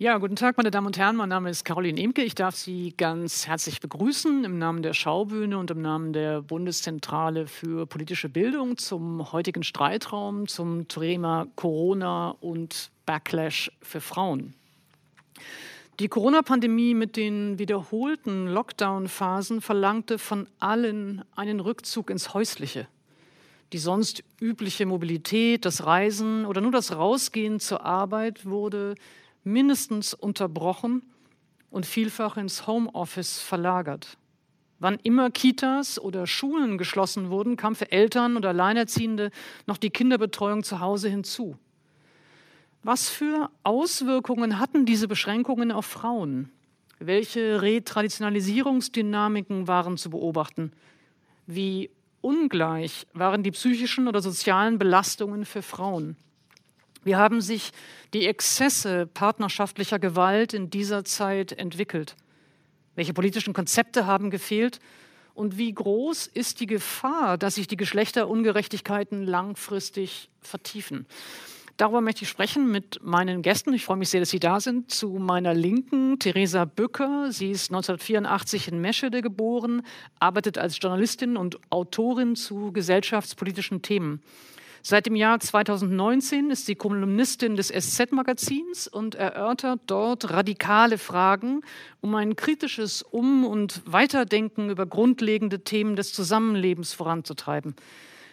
Ja, guten Tag, meine Damen und Herren. Mein Name ist Caroline Imke. Ich darf Sie ganz herzlich begrüßen im Namen der Schaubühne und im Namen der Bundeszentrale für politische Bildung zum heutigen Streitraum zum Thema Corona und Backlash für Frauen. Die Corona-Pandemie mit den wiederholten Lockdown-Phasen verlangte von allen einen Rückzug ins Häusliche. Die sonst übliche Mobilität, das Reisen oder nur das Rausgehen zur Arbeit wurde mindestens unterbrochen und vielfach ins Homeoffice verlagert. Wann immer Kitas oder Schulen geschlossen wurden, kam für Eltern oder Alleinerziehende noch die Kinderbetreuung zu Hause hinzu. Was für Auswirkungen hatten diese Beschränkungen auf Frauen? Welche Retraditionalisierungsdynamiken waren zu beobachten? Wie ungleich waren die psychischen oder sozialen Belastungen für Frauen? Wie haben sich die Exzesse partnerschaftlicher Gewalt in dieser Zeit entwickelt? Welche politischen Konzepte haben gefehlt? Und wie groß ist die Gefahr, dass sich die Geschlechterungerechtigkeiten langfristig vertiefen? Darüber möchte ich sprechen mit meinen Gästen. Ich freue mich sehr, dass Sie da sind. Zu meiner Linken Theresa Bücker. Sie ist 1984 in Meschede geboren, arbeitet als Journalistin und Autorin zu gesellschaftspolitischen Themen. Seit dem Jahr 2019 ist sie Kolumnistin des SZ-Magazins und erörtert dort radikale Fragen, um ein kritisches Um- und Weiterdenken über grundlegende Themen des Zusammenlebens voranzutreiben.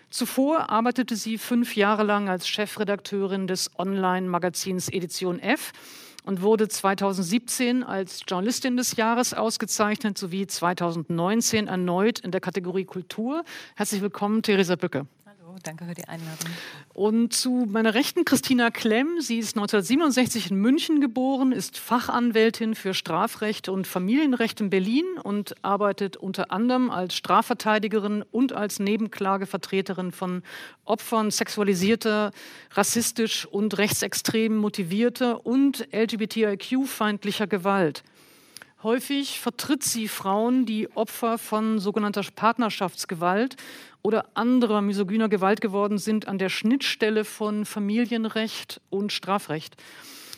Zuvor arbeitete sie fünf Jahre lang als Chefredakteurin des Online-Magazins Edition F und wurde 2017 als Journalistin des Jahres ausgezeichnet sowie 2019 erneut in der Kategorie Kultur. Herzlich willkommen, Theresa Bücke danke für die Einladung. Und zu meiner Rechten Christina Klemm. Sie ist 1967 in München geboren, ist Fachanwältin für Strafrecht und Familienrecht in Berlin und arbeitet unter anderem als Strafverteidigerin und als Nebenklagevertreterin von Opfern sexualisierter, rassistisch und rechtsextrem motivierter und LGBTIQ-feindlicher Gewalt. Häufig vertritt sie Frauen, die Opfer von sogenannter Partnerschaftsgewalt oder anderer misogyner Gewalt geworden sind, an der Schnittstelle von Familienrecht und Strafrecht.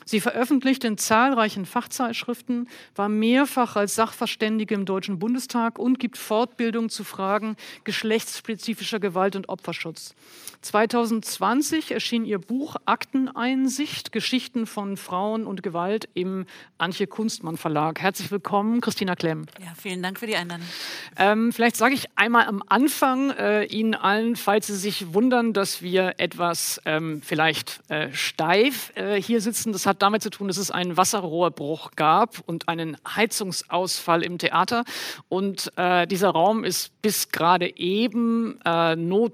Sie veröffentlicht in zahlreichen Fachzeitschriften, war mehrfach als Sachverständige im Deutschen Bundestag und gibt Fortbildung zu Fragen geschlechtsspezifischer Gewalt und Opferschutz. 2020 erschien ihr Buch Akteneinsicht, Geschichten von Frauen und Gewalt im Antje Kunstmann Verlag. Herzlich willkommen, Christina Klemm. Ja, vielen Dank für die Einladung. Ähm, vielleicht sage ich einmal am Anfang äh, Ihnen allen, falls Sie sich wundern, dass wir etwas ähm, vielleicht äh, steif äh, hier sitzen. Das hat hat damit zu tun, dass es einen Wasserrohrbruch gab und einen Heizungsausfall im Theater. Und äh, dieser Raum ist bis gerade eben äh, not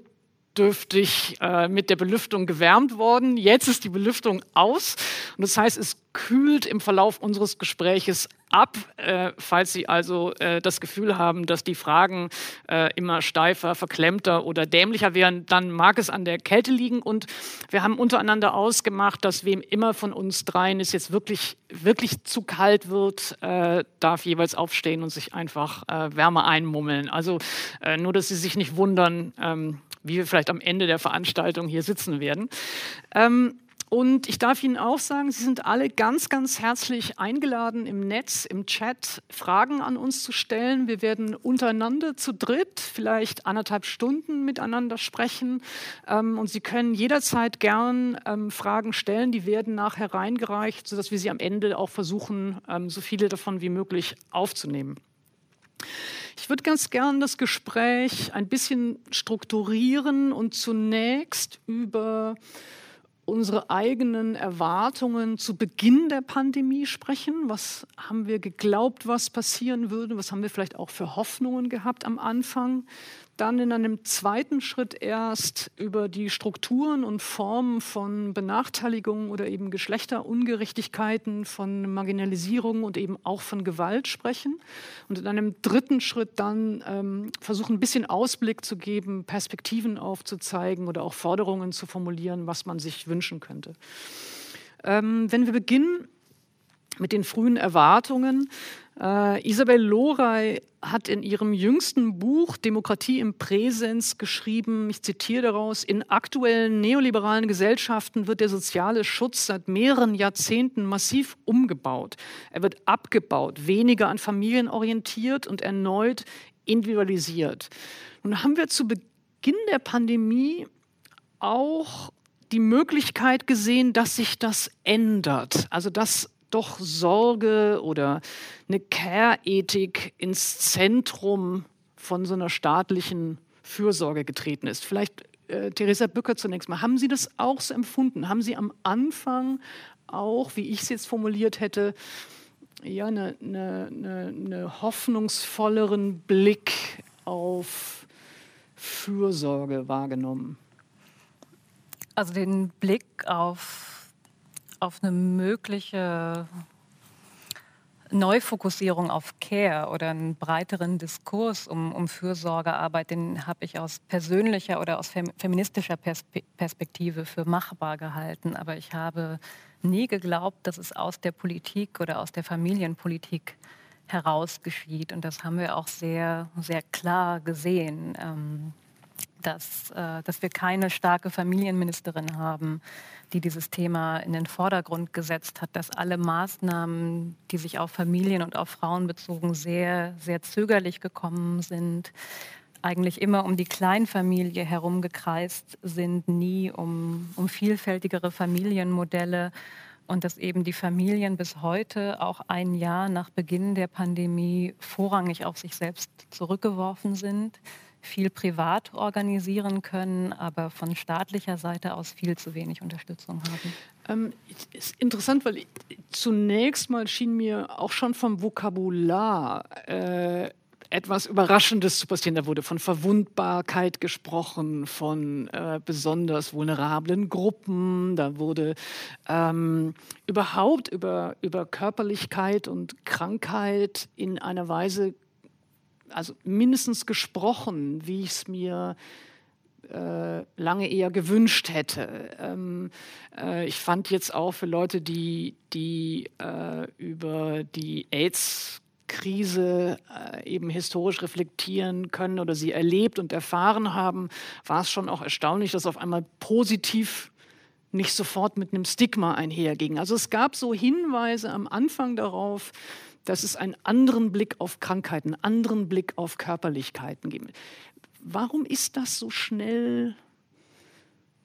notdürftig äh, mit der Belüftung gewärmt worden. Jetzt ist die Belüftung aus und das heißt, es kühlt im Verlauf unseres Gespräches ab. Äh, falls Sie also äh, das Gefühl haben, dass die Fragen äh, immer steifer, verklemmter oder dämlicher wären, dann mag es an der Kälte liegen. Und wir haben untereinander ausgemacht, dass wem immer von uns dreien es jetzt wirklich, wirklich zu kalt wird, äh, darf jeweils aufstehen und sich einfach äh, Wärme einmummeln. Also nur, dass Sie sich nicht wundern, ähm, wie wir vielleicht am Ende der Veranstaltung hier sitzen werden. Ähm, und ich darf Ihnen auch sagen, Sie sind alle ganz, ganz herzlich eingeladen, im Netz, im Chat Fragen an uns zu stellen. Wir werden untereinander zu dritt vielleicht anderthalb Stunden miteinander sprechen. Ähm, und Sie können jederzeit gern ähm, Fragen stellen. Die werden nachher reingereicht, sodass wir sie am Ende auch versuchen, ähm, so viele davon wie möglich aufzunehmen. Ich würde ganz gern das Gespräch ein bisschen strukturieren und zunächst über unsere eigenen Erwartungen zu Beginn der Pandemie sprechen. Was haben wir geglaubt, was passieren würde? Was haben wir vielleicht auch für Hoffnungen gehabt am Anfang? Dann in einem zweiten Schritt erst über die Strukturen und Formen von Benachteiligungen oder eben Geschlechterungerechtigkeiten, von Marginalisierung und eben auch von Gewalt sprechen. Und in einem dritten Schritt dann ähm, versuchen, ein bisschen Ausblick zu geben, Perspektiven aufzuzeigen oder auch Forderungen zu formulieren, was man sich wünschen könnte. Ähm, wenn wir beginnen mit den frühen Erwartungen. Äh, Isabel Loray hat in ihrem jüngsten Buch Demokratie im Präsens geschrieben, ich zitiere daraus, in aktuellen neoliberalen Gesellschaften wird der soziale Schutz seit mehreren Jahrzehnten massiv umgebaut. Er wird abgebaut, weniger an Familien orientiert und erneut individualisiert. Nun haben wir zu Beginn der Pandemie auch die Möglichkeit gesehen, dass sich das ändert. Also dass doch Sorge oder eine Care-Ethik ins Zentrum von so einer staatlichen Fürsorge getreten ist. Vielleicht äh, Theresa Bücker zunächst mal. Haben Sie das auch so empfunden? Haben Sie am Anfang auch, wie ich es jetzt formuliert hätte, ja, eine, eine, eine, eine hoffnungsvolleren Blick auf Fürsorge wahrgenommen? Also den Blick auf auf eine mögliche Neufokussierung auf Care oder einen breiteren Diskurs um, um Fürsorgearbeit, den habe ich aus persönlicher oder aus feministischer Perspe Perspektive für machbar gehalten. Aber ich habe nie geglaubt, dass es aus der Politik oder aus der Familienpolitik heraus geschieht. Und das haben wir auch sehr, sehr klar gesehen. Ähm, dass, äh, dass wir keine starke Familienministerin haben, die dieses Thema in den Vordergrund gesetzt hat, dass alle Maßnahmen, die sich auf Familien und auf Frauen bezogen, sehr, sehr zögerlich gekommen sind, eigentlich immer um die Kleinfamilie herumgekreist sind, nie um, um vielfältigere Familienmodelle und dass eben die Familien bis heute, auch ein Jahr nach Beginn der Pandemie, vorrangig auf sich selbst zurückgeworfen sind viel privat organisieren können, aber von staatlicher Seite aus viel zu wenig Unterstützung haben. Ähm, ist interessant, weil ich, zunächst mal schien mir auch schon vom Vokabular äh, etwas Überraschendes zu passieren. Da wurde von Verwundbarkeit gesprochen, von äh, besonders vulnerablen Gruppen. Da wurde ähm, überhaupt über, über Körperlichkeit und Krankheit in einer Weise also mindestens gesprochen, wie ich es mir äh, lange eher gewünscht hätte. Ähm, äh, ich fand jetzt auch für Leute, die, die äh, über die AIDS Krise äh, eben historisch reflektieren können oder sie erlebt und erfahren haben, war es schon auch erstaunlich, dass auf einmal positiv nicht sofort mit einem Stigma einherging. Also es gab so Hinweise am Anfang darauf, dass es einen anderen Blick auf Krankheiten, einen anderen Blick auf Körperlichkeiten gibt. Warum ist das so schnell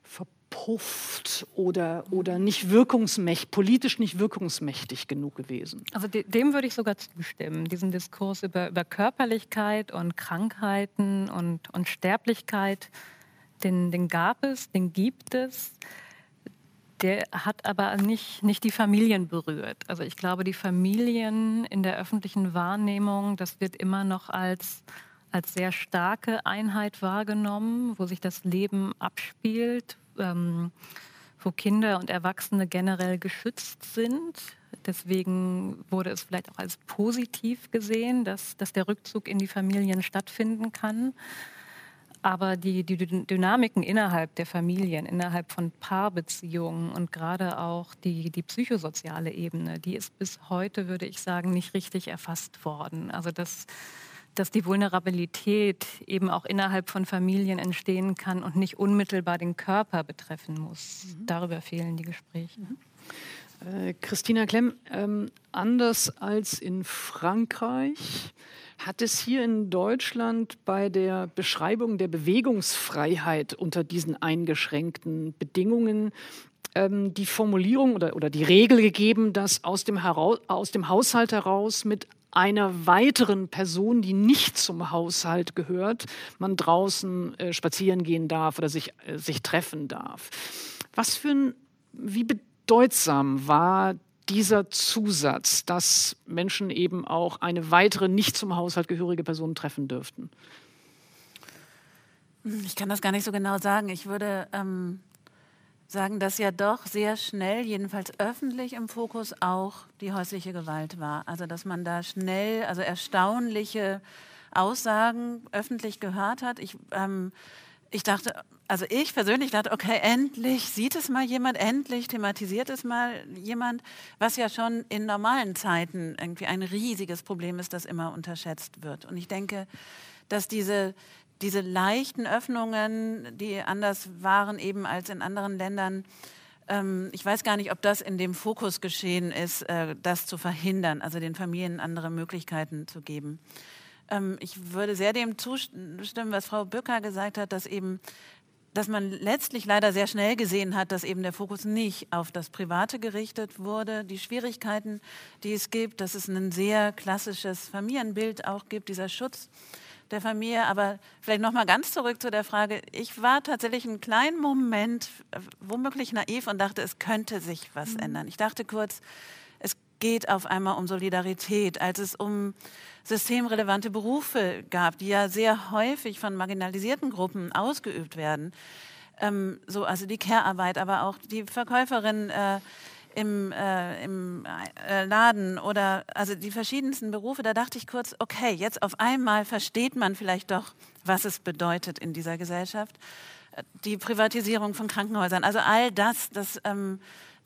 verpufft oder, oder nicht wirkungsmächtig, politisch nicht wirkungsmächtig genug gewesen? Also dem würde ich sogar zustimmen. Diesen Diskurs über, über Körperlichkeit und Krankheiten und, und Sterblichkeit, den, den gab es, den gibt es der hat aber nicht, nicht die Familien berührt. Also ich glaube, die Familien in der öffentlichen Wahrnehmung, das wird immer noch als, als sehr starke Einheit wahrgenommen, wo sich das Leben abspielt, ähm, wo Kinder und Erwachsene generell geschützt sind. Deswegen wurde es vielleicht auch als positiv gesehen, dass, dass der Rückzug in die Familien stattfinden kann. Aber die, die Dynamiken innerhalb der Familien, innerhalb von Paarbeziehungen und gerade auch die, die psychosoziale Ebene, die ist bis heute, würde ich sagen, nicht richtig erfasst worden. Also dass, dass die Vulnerabilität eben auch innerhalb von Familien entstehen kann und nicht unmittelbar den Körper betreffen muss. Mhm. Darüber fehlen die Gespräche. Mhm. Äh, Christina Klemm, ähm, anders als in Frankreich hat es hier in Deutschland bei der Beschreibung der Bewegungsfreiheit unter diesen eingeschränkten Bedingungen ähm, die Formulierung oder, oder die Regel gegeben, dass aus dem, aus dem Haushalt heraus mit einer weiteren Person, die nicht zum Haushalt gehört, man draußen äh, spazieren gehen darf oder sich, äh, sich treffen darf. Was für ein, wie bedeutsam war dieser Zusatz, dass Menschen eben auch eine weitere nicht zum Haushalt gehörige Person treffen dürften? Ich kann das gar nicht so genau sagen. Ich würde ähm, sagen, dass ja doch sehr schnell, jedenfalls öffentlich im Fokus auch die häusliche Gewalt war. Also dass man da schnell, also erstaunliche Aussagen öffentlich gehört hat. Ich ähm, ich dachte, also ich persönlich dachte, okay, endlich sieht es mal jemand, endlich thematisiert es mal jemand, was ja schon in normalen Zeiten irgendwie ein riesiges Problem ist, das immer unterschätzt wird. Und ich denke, dass diese, diese leichten Öffnungen, die anders waren eben als in anderen Ländern, ähm, ich weiß gar nicht, ob das in dem Fokus geschehen ist, äh, das zu verhindern, also den Familien andere Möglichkeiten zu geben. Ähm, ich würde sehr dem zustimmen, was Frau Bücker gesagt hat, dass eben dass man letztlich leider sehr schnell gesehen hat, dass eben der Fokus nicht auf das Private gerichtet wurde. Die Schwierigkeiten, die es gibt, dass es ein sehr klassisches Familienbild auch gibt, dieser Schutz der Familie. Aber vielleicht noch mal ganz zurück zu der Frage. Ich war tatsächlich einen kleinen Moment womöglich naiv und dachte, es könnte sich was mhm. ändern. Ich dachte kurz, geht auf einmal um Solidarität, als es um systemrelevante Berufe gab, die ja sehr häufig von marginalisierten Gruppen ausgeübt werden. Ähm, so, also die Care-Arbeit, aber auch die Verkäuferin äh, im, äh, im äh, Laden oder also die verschiedensten Berufe. Da dachte ich kurz, okay, jetzt auf einmal versteht man vielleicht doch, was es bedeutet in dieser Gesellschaft. Die Privatisierung von Krankenhäusern, also all das, das ähm,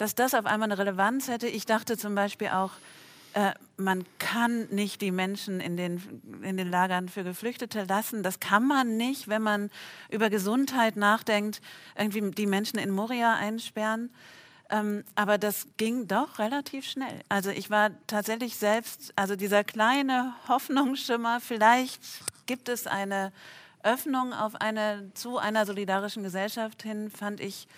dass das auf einmal eine Relevanz hätte. Ich dachte zum Beispiel auch, äh, man kann nicht die Menschen in den, in den Lagern für Geflüchtete lassen. Das kann man nicht, wenn man über Gesundheit nachdenkt, irgendwie die Menschen in Moria einsperren. Ähm, aber das ging doch relativ schnell. Also ich war tatsächlich selbst, also dieser kleine Hoffnungsschimmer, vielleicht gibt es eine Öffnung auf eine, zu einer solidarischen Gesellschaft hin, fand ich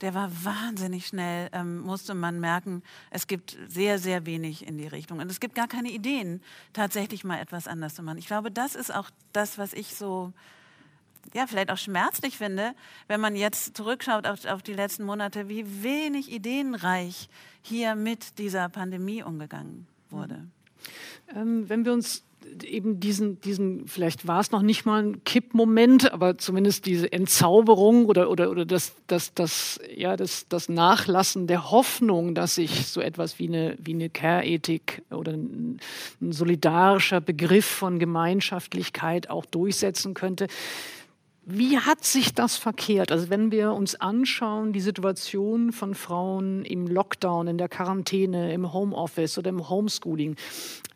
der war wahnsinnig schnell, ähm, musste man merken, es gibt sehr, sehr wenig in die Richtung. Und es gibt gar keine Ideen, tatsächlich mal etwas anders zu machen. Ich glaube, das ist auch das, was ich so, ja, vielleicht auch schmerzlich finde, wenn man jetzt zurückschaut auf, auf die letzten Monate, wie wenig ideenreich hier mit dieser Pandemie umgegangen wurde. Ähm, wenn wir uns eben diesen, diesen, vielleicht war es noch nicht mal ein Kippmoment, aber zumindest diese Entzauberung oder, oder, oder das, das, das, ja, das, das Nachlassen der Hoffnung, dass sich so etwas wie eine, wie eine Care-Ethik oder ein, ein solidarischer Begriff von Gemeinschaftlichkeit auch durchsetzen könnte. Wie hat sich das verkehrt? Also wenn wir uns anschauen, die Situation von Frauen im Lockdown, in der Quarantäne, im Homeoffice oder im Homeschooling,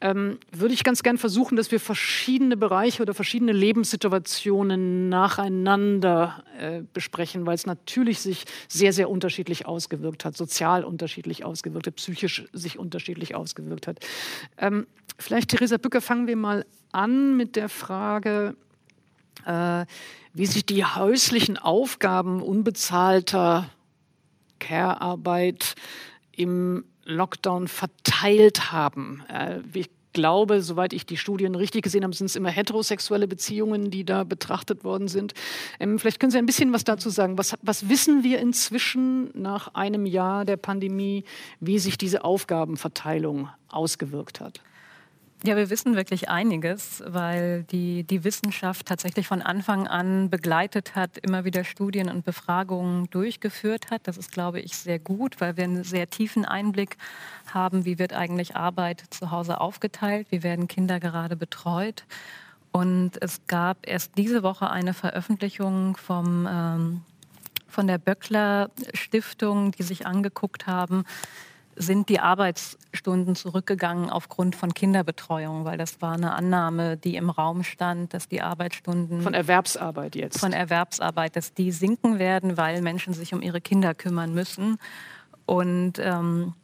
ähm, würde ich ganz gern versuchen, dass wir verschiedene Bereiche oder verschiedene Lebenssituationen nacheinander äh, besprechen, weil es natürlich sich sehr, sehr unterschiedlich ausgewirkt hat, sozial unterschiedlich ausgewirkt hat, psychisch sich unterschiedlich ausgewirkt hat. Ähm, vielleicht, Theresa Bücker, fangen wir mal an mit der Frage, äh, wie sich die häuslichen Aufgaben unbezahlter Care-Arbeit im Lockdown verteilt haben. Äh, ich glaube, soweit ich die Studien richtig gesehen habe, sind es immer heterosexuelle Beziehungen, die da betrachtet worden sind. Ähm, vielleicht können Sie ein bisschen was dazu sagen. Was, was wissen wir inzwischen nach einem Jahr der Pandemie, wie sich diese Aufgabenverteilung ausgewirkt hat? Ja, wir wissen wirklich einiges, weil die, die Wissenschaft tatsächlich von Anfang an begleitet hat, immer wieder Studien und Befragungen durchgeführt hat. Das ist, glaube ich, sehr gut, weil wir einen sehr tiefen Einblick haben, wie wird eigentlich Arbeit zu Hause aufgeteilt, wie werden Kinder gerade betreut. Und es gab erst diese Woche eine Veröffentlichung vom, ähm, von der Böckler Stiftung, die sich angeguckt haben, sind die Arbeitsstunden zurückgegangen aufgrund von Kinderbetreuung, weil das war eine Annahme, die im Raum stand, dass die Arbeitsstunden von Erwerbsarbeit jetzt von Erwerbsarbeit, dass die sinken werden, weil Menschen sich um ihre Kinder kümmern müssen und ähm,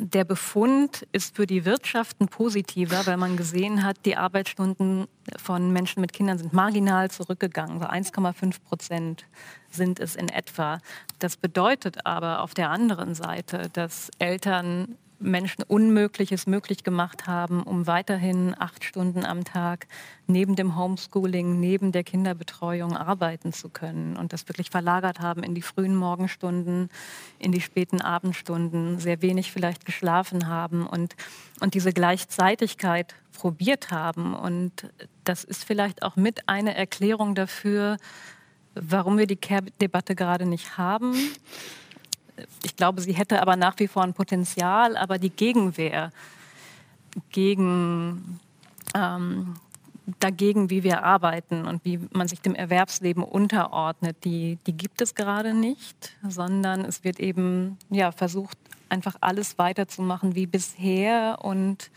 der Befund ist für die Wirtschaften positiver, weil man gesehen hat, die Arbeitsstunden von Menschen mit Kindern sind marginal zurückgegangen. So 1,5 Prozent sind es in etwa. Das bedeutet aber auf der anderen Seite, dass Eltern Menschen Unmögliches möglich gemacht haben, um weiterhin acht Stunden am Tag neben dem Homeschooling, neben der Kinderbetreuung arbeiten zu können und das wirklich verlagert haben in die frühen Morgenstunden, in die späten Abendstunden, sehr wenig vielleicht geschlafen haben und, und diese Gleichzeitigkeit probiert haben. Und das ist vielleicht auch mit eine Erklärung dafür, warum wir die Care-Debatte gerade nicht haben. Ich glaube, sie hätte aber nach wie vor ein Potenzial, aber die Gegenwehr gegen, ähm, dagegen, wie wir arbeiten und wie man sich dem Erwerbsleben unterordnet, die, die gibt es gerade nicht, sondern es wird eben ja, versucht, einfach alles weiterzumachen wie bisher und,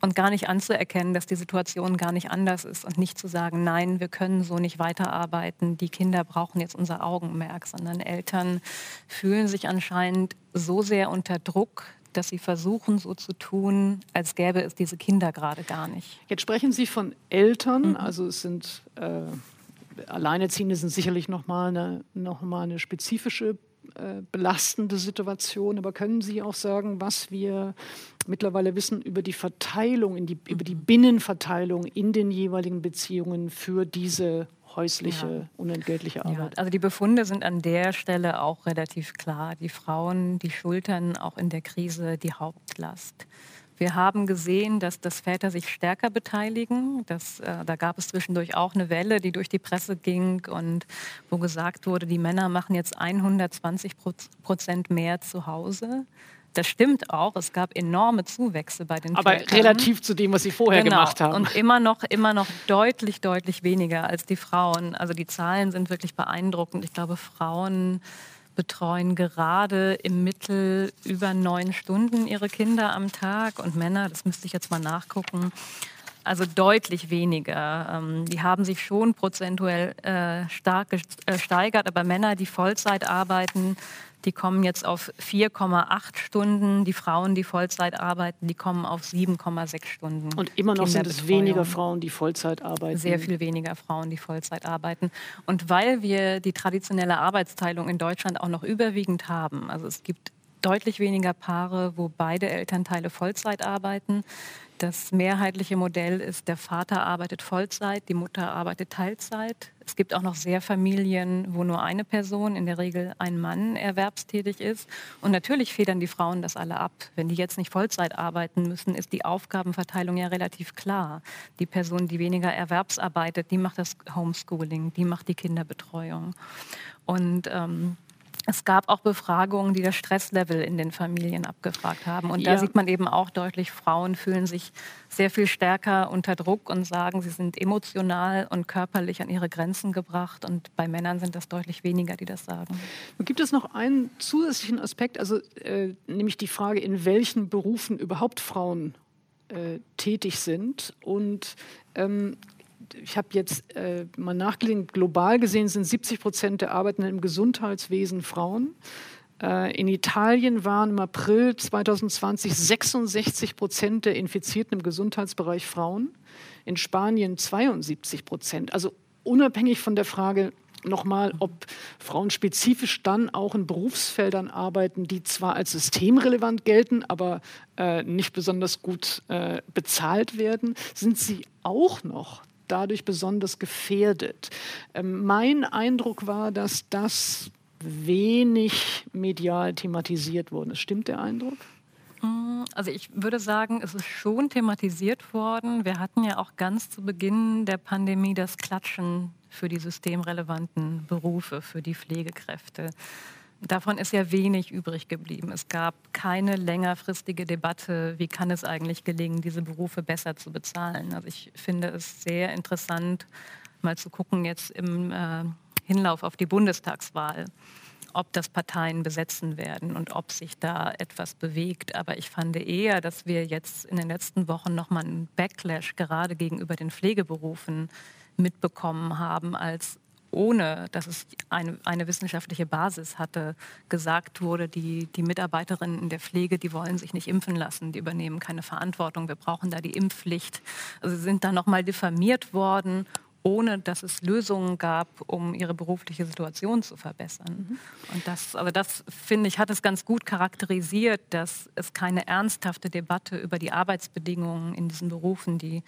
und gar nicht anzuerkennen, dass die Situation gar nicht anders ist und nicht zu sagen, nein, wir können so nicht weiterarbeiten, die Kinder brauchen jetzt unser Augenmerk, sondern Eltern fühlen sich anscheinend so sehr unter Druck, dass sie versuchen, so zu tun, als gäbe es diese Kinder gerade gar nicht. Jetzt sprechen Sie von Eltern, mhm. also es sind äh, Alleinerziehende sind sicherlich nochmal eine, noch mal eine spezifische äh, belastende Situation. Aber können Sie auch sagen, was wir mittlerweile wissen über die Verteilung, die, über die Binnenverteilung in den jeweiligen Beziehungen für diese häusliche, ja. unentgeltliche Arbeit. Ja, also die Befunde sind an der Stelle auch relativ klar. Die Frauen, die schultern auch in der Krise die Hauptlast. Wir haben gesehen, dass, dass Väter sich stärker beteiligen. Das, äh, da gab es zwischendurch auch eine Welle, die durch die Presse ging und wo gesagt wurde, die Männer machen jetzt 120 Prozent mehr zu Hause. Das stimmt auch. Es gab enorme Zuwächse bei den Aber Vätern. relativ zu dem, was Sie vorher genau. gemacht haben. Und immer noch, immer noch deutlich, deutlich weniger als die Frauen. Also die Zahlen sind wirklich beeindruckend. Ich glaube, Frauen betreuen gerade im Mittel über neun Stunden ihre Kinder am Tag und Männer, das müsste ich jetzt mal nachgucken, also deutlich weniger. Ähm, die haben sich schon prozentuell äh, stark gesteigert, aber Männer, die Vollzeit arbeiten, die kommen jetzt auf 4,8 Stunden. Die Frauen, die Vollzeit arbeiten, die kommen auf 7,6 Stunden. Und immer noch sind es weniger Frauen, die Vollzeit arbeiten. Sehr viel weniger Frauen, die Vollzeit arbeiten. Und weil wir die traditionelle Arbeitsteilung in Deutschland auch noch überwiegend haben, also es gibt deutlich weniger Paare, wo beide Elternteile Vollzeit arbeiten. Das mehrheitliche Modell ist, der Vater arbeitet Vollzeit, die Mutter arbeitet Teilzeit. Es gibt auch noch sehr Familien, wo nur eine Person, in der Regel ein Mann, erwerbstätig ist. Und natürlich federn die Frauen das alle ab. Wenn die jetzt nicht Vollzeit arbeiten müssen, ist die Aufgabenverteilung ja relativ klar. Die Person, die weniger erwerbsarbeitet, die macht das Homeschooling, die macht die Kinderbetreuung. Und ähm, es gab auch Befragungen, die das Stresslevel in den Familien abgefragt haben. Und ja. da sieht man eben auch deutlich, Frauen fühlen sich sehr viel stärker unter Druck und sagen, sie sind emotional und körperlich an ihre Grenzen gebracht. Und bei Männern sind das deutlich weniger, die das sagen. Gibt es noch einen zusätzlichen Aspekt, also äh, nämlich die Frage, in welchen Berufen überhaupt Frauen äh, tätig sind und ähm, ich habe jetzt äh, mal nachgelesen, global gesehen sind 70 Prozent der Arbeitenden im Gesundheitswesen Frauen. Äh, in Italien waren im April 2020 66 Prozent der Infizierten im Gesundheitsbereich Frauen. In Spanien 72 Prozent. Also unabhängig von der Frage, nochmal, ob Frauen spezifisch dann auch in Berufsfeldern arbeiten, die zwar als systemrelevant gelten, aber äh, nicht besonders gut äh, bezahlt werden, sind sie auch noch dadurch besonders gefährdet. Ähm, mein Eindruck war, dass das wenig medial thematisiert wurde. Stimmt der Eindruck? Mm, also ich würde sagen, es ist schon thematisiert worden. Wir hatten ja auch ganz zu Beginn der Pandemie das Klatschen für die systemrelevanten Berufe, für die Pflegekräfte. Davon ist ja wenig übrig geblieben. Es gab keine längerfristige Debatte, wie kann es eigentlich gelingen, diese Berufe besser zu bezahlen. Also ich finde es sehr interessant, mal zu gucken jetzt im äh, Hinlauf auf die Bundestagswahl, ob das Parteien besetzen werden und ob sich da etwas bewegt. Aber ich fand eher, dass wir jetzt in den letzten Wochen nochmal einen Backlash gerade gegenüber den Pflegeberufen mitbekommen haben, als ohne dass es eine, eine wissenschaftliche Basis hatte, gesagt wurde, die, die Mitarbeiterinnen in der Pflege, die wollen sich nicht impfen lassen, die übernehmen keine Verantwortung, wir brauchen da die Impfpflicht. Also sie sind da nochmal diffamiert worden ohne dass es Lösungen gab, um ihre berufliche Situation zu verbessern. Mhm. Und das, also das finde ich, hat es ganz gut charakterisiert, dass es keine ernsthafte Debatte über die Arbeitsbedingungen in diesen Berufen, die,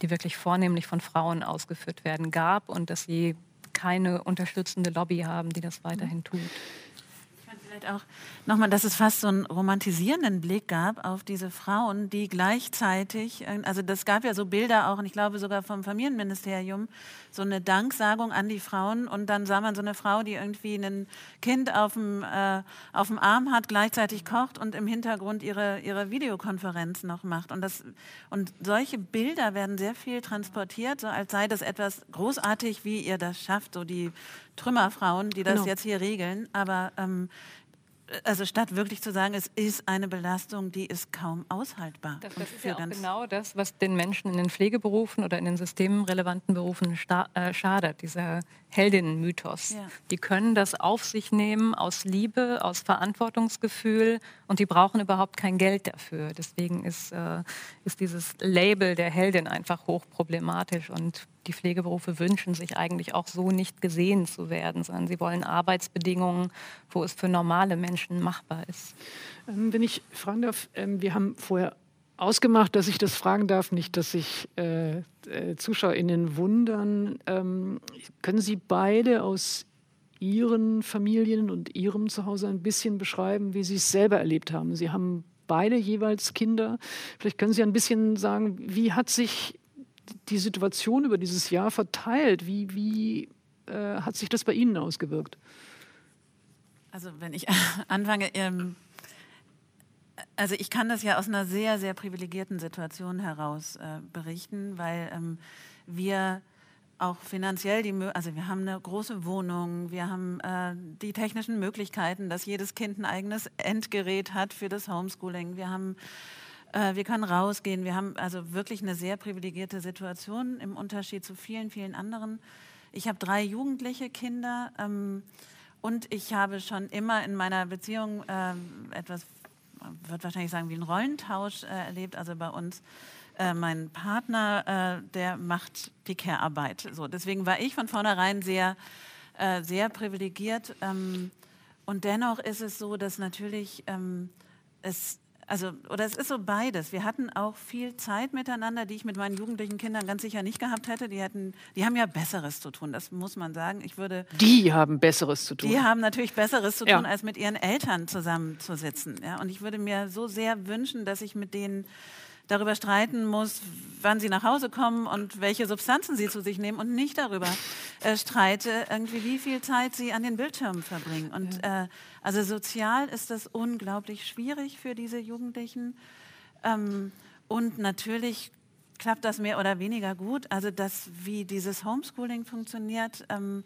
die wirklich vornehmlich von Frauen ausgeführt werden, gab und dass sie keine unterstützende Lobby haben, die das weiterhin tut. Vielleicht auch nochmal, dass es fast so einen romantisierenden Blick gab auf diese Frauen, die gleichzeitig, also das gab ja so Bilder auch, und ich glaube sogar vom Familienministerium, so eine Danksagung an die Frauen und dann sah man so eine Frau, die irgendwie ein Kind auf dem, äh, auf dem Arm hat, gleichzeitig kocht und im Hintergrund ihre, ihre Videokonferenz noch macht. Und, das, und solche Bilder werden sehr viel transportiert, so als sei das etwas großartig, wie ihr das schafft, so die Trümmerfrauen, die das genau. jetzt hier regeln. Aber ähm, also statt wirklich zu sagen, es ist eine Belastung, die ist kaum aushaltbar. Das, das ist ja genau das, was den Menschen in den Pflegeberufen oder in den systemrelevanten Berufen äh, schadet, dieser Heldinnenmythos. Ja. Die können das auf sich nehmen aus Liebe, aus Verantwortungsgefühl und die brauchen überhaupt kein Geld dafür. Deswegen ist, äh, ist dieses Label der Heldin einfach hochproblematisch und die Pflegeberufe wünschen sich eigentlich auch so nicht gesehen zu werden, sondern sie wollen Arbeitsbedingungen, wo es für normale Menschen machbar ist. Ähm, wenn ich fragen darf, ähm, wir haben vorher ausgemacht, dass ich das fragen darf, nicht, dass sich äh, äh, ZuschauerInnen wundern. Ähm, können Sie beide aus Ihren Familien und Ihrem Zuhause ein bisschen beschreiben, wie Sie es selber erlebt haben? Sie haben beide jeweils Kinder. Vielleicht können Sie ein bisschen sagen, wie hat sich die Situation über dieses Jahr verteilt? Wie, wie äh, hat sich das bei Ihnen ausgewirkt? Also wenn ich anfange, ähm, also ich kann das ja aus einer sehr, sehr privilegierten Situation heraus äh, berichten, weil ähm, wir auch finanziell die, also wir haben eine große Wohnung, wir haben äh, die technischen Möglichkeiten, dass jedes Kind ein eigenes Endgerät hat für das Homeschooling. Wir haben äh, wir können rausgehen. Wir haben also wirklich eine sehr privilegierte Situation im Unterschied zu vielen, vielen anderen. Ich habe drei jugendliche Kinder ähm, und ich habe schon immer in meiner Beziehung äh, etwas, wird wahrscheinlich sagen, wie einen Rollentausch äh, erlebt. Also bei uns äh, mein Partner, äh, der macht die Care-Arbeit. So, deswegen war ich von vornherein sehr, äh, sehr privilegiert. Ähm, und dennoch ist es so, dass natürlich ähm, es also, oder es ist so beides. Wir hatten auch viel Zeit miteinander, die ich mit meinen jugendlichen Kindern ganz sicher nicht gehabt hätte. Die, hätten, die haben ja Besseres zu tun, das muss man sagen. Ich würde, die haben Besseres zu tun. Die haben natürlich Besseres zu tun, ja. als mit ihren Eltern zusammenzusitzen. Ja? Und ich würde mir so sehr wünschen, dass ich mit denen darüber streiten muss, wann sie nach Hause kommen und welche Substanzen sie zu sich nehmen und nicht darüber äh, streite, irgendwie wie viel Zeit sie an den Bildschirmen verbringen. Und ja. äh, also sozial ist das unglaublich schwierig für diese Jugendlichen. Ähm, und natürlich klappt das mehr oder weniger gut. Also das, wie dieses Homeschooling funktioniert. Ähm,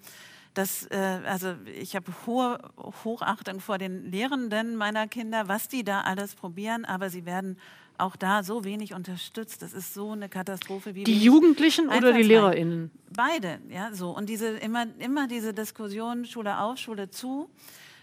das, äh, also ich habe hohe Hochachtung vor den Lehrenden meiner Kinder, was die da alles probieren, aber sie werden auch da so wenig unterstützt. Das ist so eine Katastrophe. Wie die Jugendlichen oder die LehrerInnen? Beide, ja, so. Und diese, immer, immer diese Diskussion Schule auf, Schule zu.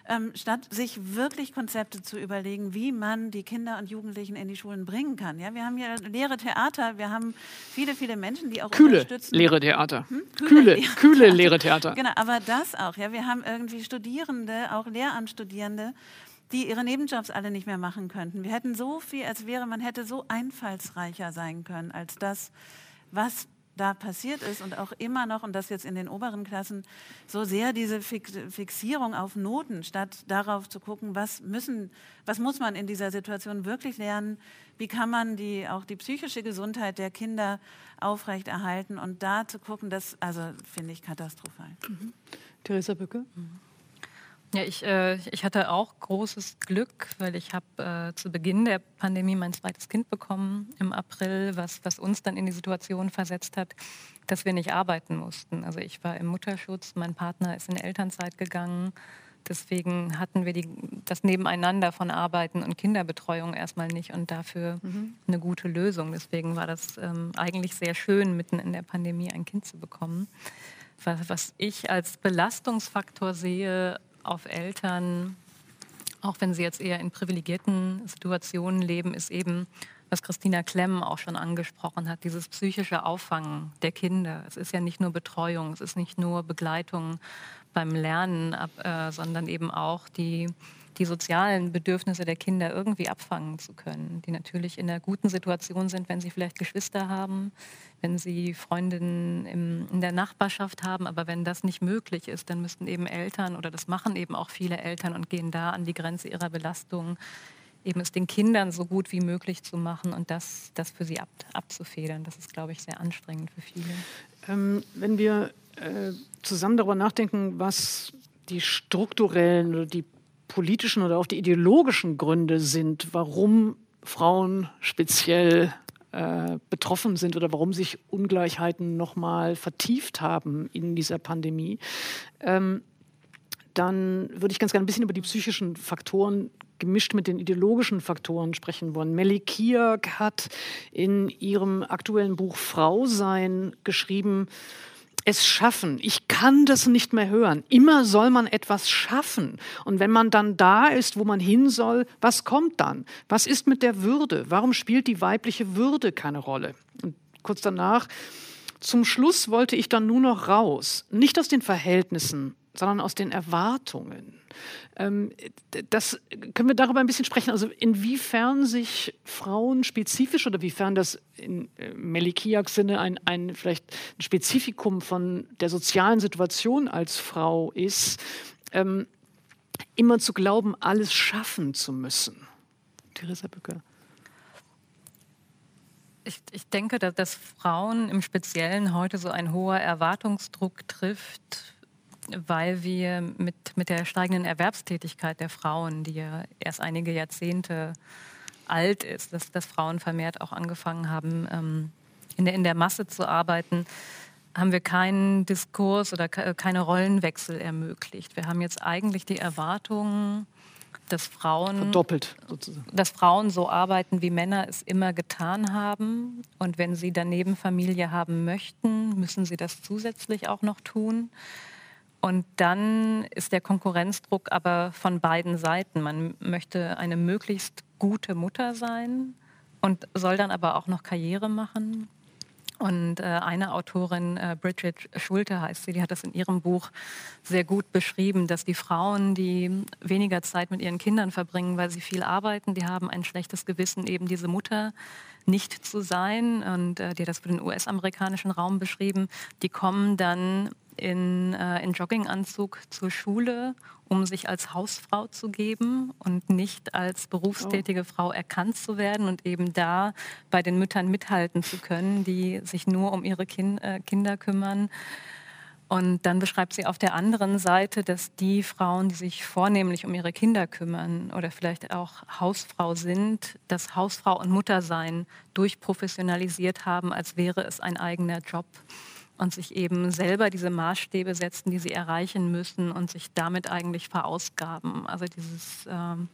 Ähm, statt sich wirklich Konzepte zu überlegen, wie man die Kinder und Jugendlichen in die Schulen bringen kann. Ja, wir haben hier leere Theater, wir haben viele, viele Menschen, die auch kühle unterstützen. Leere Theater. Hm? Kühle, kühle, kühle leere Theater. Genau, aber das auch. Ja, wir haben irgendwie Studierende, auch Lehramtsstudierende, die ihre Nebenjobs alle nicht mehr machen könnten. Wir hätten so viel, als wäre man hätte so einfallsreicher sein können als das, was da passiert ist und auch immer noch, und das jetzt in den oberen Klassen, so sehr diese Fixierung auf Noten, statt darauf zu gucken, was, müssen, was muss man in dieser Situation wirklich lernen, wie kann man die, auch die psychische Gesundheit der Kinder aufrechterhalten und da zu gucken, das also finde ich katastrophal. Mhm. Theresa Bücke? Mhm. Ja, ich, äh, ich hatte auch großes Glück, weil ich habe äh, zu Beginn der Pandemie mein zweites Kind bekommen im April, was, was uns dann in die Situation versetzt hat, dass wir nicht arbeiten mussten. Also ich war im Mutterschutz, mein Partner ist in Elternzeit gegangen. Deswegen hatten wir die, das Nebeneinander von Arbeiten und Kinderbetreuung erstmal nicht und dafür mhm. eine gute Lösung. Deswegen war das ähm, eigentlich sehr schön, mitten in der Pandemie ein Kind zu bekommen. Was, was ich als Belastungsfaktor sehe, auf Eltern, auch wenn sie jetzt eher in privilegierten Situationen leben, ist eben, was Christina Klemm auch schon angesprochen hat, dieses psychische Auffangen der Kinder. Es ist ja nicht nur Betreuung, es ist nicht nur Begleitung beim Lernen, äh, sondern eben auch die die sozialen Bedürfnisse der Kinder irgendwie abfangen zu können, die natürlich in einer guten Situation sind, wenn sie vielleicht Geschwister haben, wenn sie Freundinnen im, in der Nachbarschaft haben. Aber wenn das nicht möglich ist, dann müssten eben Eltern oder das machen eben auch viele Eltern und gehen da an die Grenze ihrer Belastung, eben es den Kindern so gut wie möglich zu machen und das, das für sie ab, abzufedern. Das ist, glaube ich, sehr anstrengend für viele. Ähm, wenn wir äh, zusammen darüber nachdenken, was die strukturellen oder die politischen oder auch die ideologischen Gründe sind, warum Frauen speziell äh, betroffen sind oder warum sich Ungleichheiten nochmal vertieft haben in dieser Pandemie, ähm, dann würde ich ganz gerne ein bisschen über die psychischen Faktoren gemischt mit den ideologischen Faktoren sprechen wollen. Melly Kiak hat in ihrem aktuellen Buch Frau sein geschrieben, es schaffen. Ich kann das nicht mehr hören. Immer soll man etwas schaffen. Und wenn man dann da ist, wo man hin soll, was kommt dann? Was ist mit der Würde? Warum spielt die weibliche Würde keine Rolle? Und kurz danach, zum Schluss wollte ich dann nur noch raus. Nicht aus den Verhältnissen, sondern aus den Erwartungen. Ähm, das können wir darüber ein bisschen sprechen. Also inwiefern sich Frauen spezifisch oder wiefern das in äh, Melikiaks Sinne ein, ein vielleicht ein Spezifikum von der sozialen Situation als Frau ist, ähm, immer zu glauben, alles schaffen zu müssen. Theresa Bücker. Ich, ich, denke, dass, dass Frauen im Speziellen heute so ein hoher Erwartungsdruck trifft, weil wir mit, mit der steigenden Erwerbstätigkeit der Frauen, die ja erst einige Jahrzehnte alt ist, dass, dass Frauen vermehrt auch angefangen haben, ähm, in, der, in der Masse zu arbeiten, haben wir keinen Diskurs oder keine Rollenwechsel ermöglicht. Wir haben jetzt eigentlich die Erwartung, dass Frauen verdoppelt sozusagen. dass Frauen so arbeiten, wie Männer es immer getan haben. Und wenn sie daneben Familie haben möchten, müssen sie das zusätzlich auch noch tun. Und dann ist der Konkurrenzdruck aber von beiden Seiten. Man möchte eine möglichst gute Mutter sein und soll dann aber auch noch Karriere machen. Und äh, eine Autorin, äh, Bridget Schulte heißt sie, die hat das in ihrem Buch sehr gut beschrieben, dass die Frauen, die weniger Zeit mit ihren Kindern verbringen, weil sie viel arbeiten, die haben ein schlechtes Gewissen, eben diese Mutter nicht zu sein. Und äh, die hat das für den US-amerikanischen Raum beschrieben. Die kommen dann in, äh, in Jogginganzug zur Schule, um sich als Hausfrau zu geben und nicht als berufstätige oh. Frau erkannt zu werden und eben da bei den Müttern mithalten zu können, die sich nur um ihre kind, äh, Kinder kümmern. Und dann beschreibt sie auf der anderen Seite, dass die Frauen, die sich vornehmlich um ihre Kinder kümmern oder vielleicht auch Hausfrau sind, das Hausfrau und Muttersein durchprofessionalisiert haben, als wäre es ein eigener Job und sich eben selber diese Maßstäbe setzen, die sie erreichen müssen und sich damit eigentlich verausgaben. Also dieses ähm,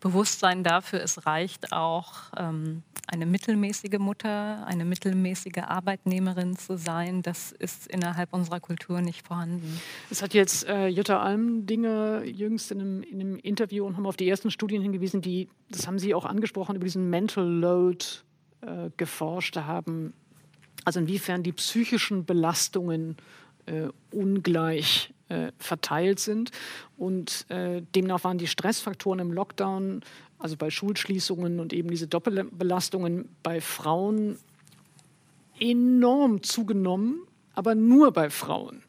Bewusstsein dafür, es reicht auch, ähm, eine mittelmäßige Mutter, eine mittelmäßige Arbeitnehmerin zu sein, das ist innerhalb unserer Kultur nicht vorhanden. Es hat jetzt äh, Jutta Almdinger jüngst in einem, in einem Interview und haben auf die ersten Studien hingewiesen, die, das haben Sie auch angesprochen, über diesen Mental Load äh, geforscht haben also inwiefern die psychischen Belastungen äh, ungleich äh, verteilt sind. Und äh, demnach waren die Stressfaktoren im Lockdown, also bei Schulschließungen und eben diese Doppelbelastungen bei Frauen enorm zugenommen, aber nur bei Frauen.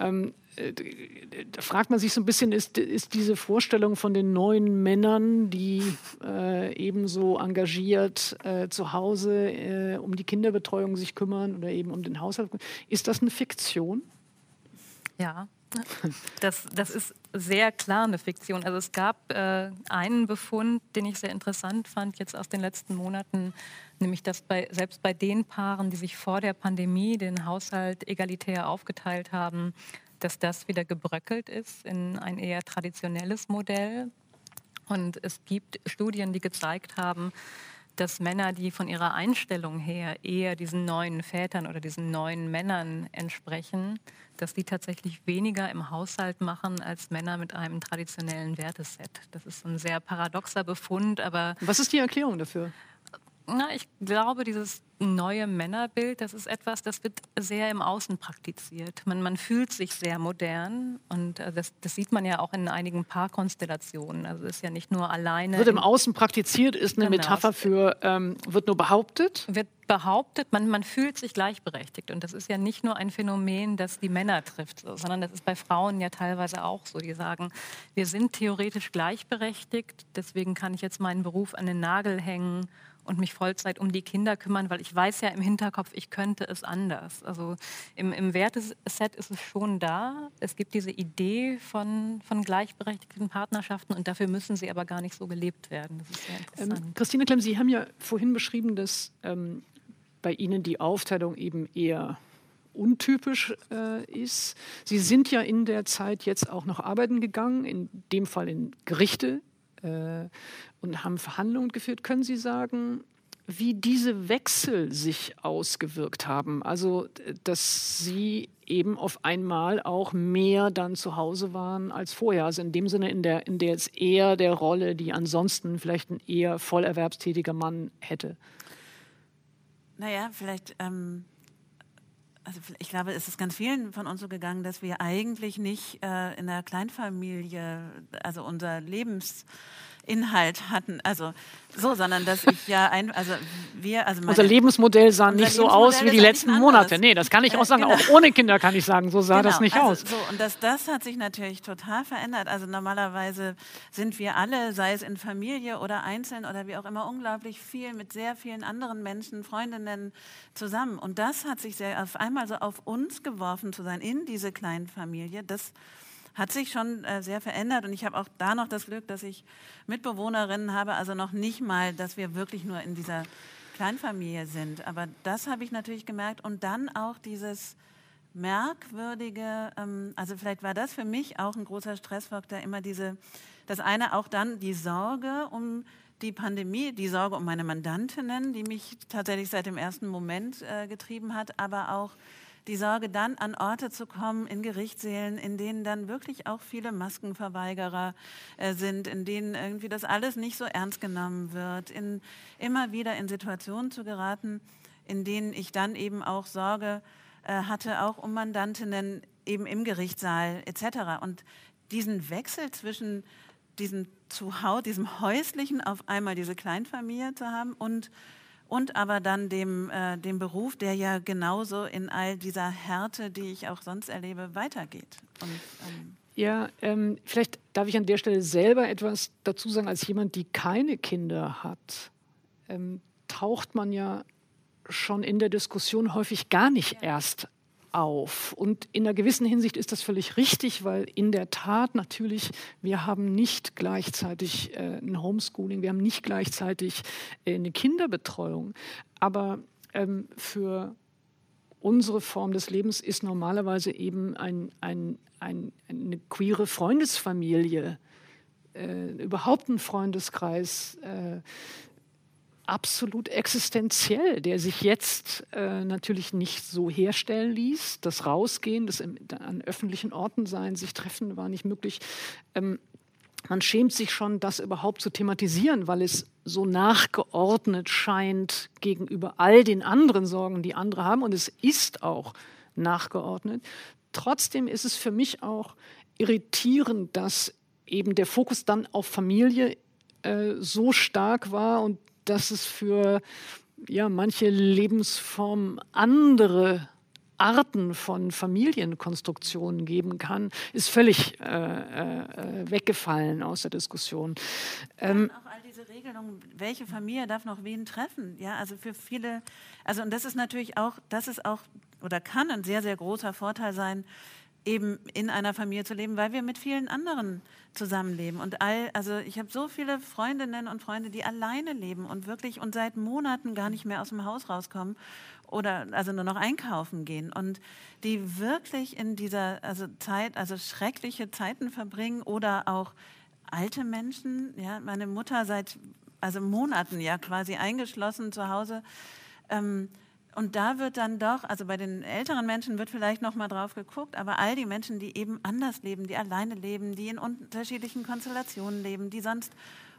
Ähm, da fragt man sich so ein bisschen, ist, ist diese Vorstellung von den neuen Männern, die äh, ebenso engagiert äh, zu Hause äh, um die Kinderbetreuung sich kümmern oder eben um den Haushalt, ist das eine Fiktion? Ja, das, das ist sehr klar eine Fiktion. Also es gab äh, einen Befund, den ich sehr interessant fand, jetzt aus den letzten Monaten, nämlich dass bei, selbst bei den Paaren, die sich vor der Pandemie den Haushalt egalitär aufgeteilt haben, dass das wieder gebröckelt ist in ein eher traditionelles Modell. Und es gibt Studien, die gezeigt haben, dass Männer, die von ihrer Einstellung her eher diesen neuen Vätern oder diesen neuen Männern entsprechen, dass die tatsächlich weniger im Haushalt machen als Männer mit einem traditionellen Werteset. Das ist ein sehr paradoxer Befund, aber. Was ist die Erklärung dafür? Na, ich glaube, dieses neue Männerbild, das ist etwas, das wird sehr im Außen praktiziert. Man, man fühlt sich sehr modern und äh, das, das, sieht man ja auch in einigen Paarkonstellationen. Also es ist ja nicht nur alleine. Wird im Außen praktiziert, ist eine genau. Metapher für, ähm, wird nur behauptet? Wird behauptet, man, man fühlt sich gleichberechtigt. Und das ist ja nicht nur ein Phänomen, das die Männer trifft, sondern das ist bei Frauen ja teilweise auch so. Die sagen, wir sind theoretisch gleichberechtigt, deswegen kann ich jetzt meinen Beruf an den Nagel hängen und mich Vollzeit um die Kinder kümmern, weil ich weiß ja im Hinterkopf, ich könnte es anders. Also im, im Werteset ist es schon da. Es gibt diese Idee von, von gleichberechtigten Partnerschaften und dafür müssen sie aber gar nicht so gelebt werden. Ähm, Christine Klemm, Sie haben ja vorhin beschrieben, dass ähm, bei Ihnen die Aufteilung eben eher untypisch äh, ist. Sie sind ja in der Zeit jetzt auch noch arbeiten gegangen, in dem Fall in Gerichte äh, und haben Verhandlungen geführt. Können Sie sagen, wie diese Wechsel sich ausgewirkt haben? Also, dass Sie eben auf einmal auch mehr dann zu Hause waren als vorher. Also in dem Sinne, in der, in der jetzt eher der Rolle, die ansonsten vielleicht ein eher vollerwerbstätiger Mann hätte. Naja, vielleicht, ähm, also ich glaube, es ist ganz vielen von uns so gegangen, dass wir eigentlich nicht äh, in der Kleinfamilie, also unser Lebens Inhalt hatten. Also so, sondern dass ich ja ein, also wir, also unser Lebensmodell sah unser nicht so aus wie die letzten Monate. Nee, das kann ich auch sagen. Genau. Auch ohne Kinder kann ich sagen, so sah genau. das nicht also, aus. So und das, das hat sich natürlich total verändert. Also normalerweise sind wir alle, sei es in Familie oder einzeln oder wie auch immer, unglaublich viel mit sehr vielen anderen Menschen, Freundinnen zusammen. Und das hat sich sehr auf einmal so auf uns geworfen zu sein in diese kleinen Familie. Das hat sich schon äh, sehr verändert. Und ich habe auch da noch das Glück, dass ich Mitbewohnerinnen habe, also noch nicht mal, dass wir wirklich nur in dieser Kleinfamilie sind. Aber das habe ich natürlich gemerkt. Und dann auch dieses merkwürdige, ähm, also vielleicht war das für mich auch ein großer Stressfaktor, immer diese, das eine auch dann die Sorge um die Pandemie, die Sorge um meine Mandantinnen, die mich tatsächlich seit dem ersten Moment äh, getrieben hat, aber auch die Sorge, dann an Orte zu kommen, in Gerichtssälen, in denen dann wirklich auch viele Maskenverweigerer äh, sind, in denen irgendwie das alles nicht so ernst genommen wird, in, immer wieder in Situationen zu geraten, in denen ich dann eben auch Sorge äh, hatte, auch um Mandantinnen eben im Gerichtssaal etc. Und diesen Wechsel zwischen diesem Zuhause, diesem häuslichen auf einmal diese Kleinfamilie zu haben und und aber dann dem, äh, dem Beruf, der ja genauso in all dieser Härte, die ich auch sonst erlebe, weitergeht. Und, ähm ja, ähm, vielleicht darf ich an der Stelle selber etwas dazu sagen, als jemand, die keine Kinder hat, ähm, taucht man ja schon in der Diskussion häufig gar nicht erst auf. Und in einer gewissen Hinsicht ist das völlig richtig, weil in der Tat natürlich, wir haben nicht gleichzeitig äh, ein Homeschooling, wir haben nicht gleichzeitig äh, eine Kinderbetreuung. Aber ähm, für unsere Form des Lebens ist normalerweise eben ein, ein, ein, eine queere Freundesfamilie, äh, überhaupt ein Freundeskreis, äh, absolut existenziell, der sich jetzt äh, natürlich nicht so herstellen ließ. Das Rausgehen, das im, an öffentlichen Orten sein, sich treffen, war nicht möglich. Ähm, man schämt sich schon, das überhaupt zu thematisieren, weil es so nachgeordnet scheint gegenüber all den anderen Sorgen, die andere haben. Und es ist auch nachgeordnet. Trotzdem ist es für mich auch irritierend, dass eben der Fokus dann auf Familie äh, so stark war und dass es für ja, manche Lebensformen andere Arten von Familienkonstruktionen geben kann, ist völlig äh, äh, weggefallen aus der Diskussion. Ähm, auch all diese Regelungen, welche Familie darf noch wen treffen? Ja, also für viele, also und das ist natürlich auch, das ist auch oder kann ein sehr, sehr großer Vorteil sein, eben in einer Familie zu leben, weil wir mit vielen anderen zusammenleben. Und all, also ich habe so viele Freundinnen und Freunde, die alleine leben und wirklich und seit Monaten gar nicht mehr aus dem Haus rauskommen oder also nur noch einkaufen gehen und die wirklich in dieser also Zeit, also schreckliche Zeiten verbringen oder auch alte Menschen. Ja, meine Mutter seit also Monaten ja quasi eingeschlossen zu Hause. Ähm, und da wird dann doch, also bei den älteren Menschen wird vielleicht noch mal drauf geguckt, aber all die Menschen, die eben anders leben, die alleine leben, die in unterschiedlichen Konstellationen leben, die sonst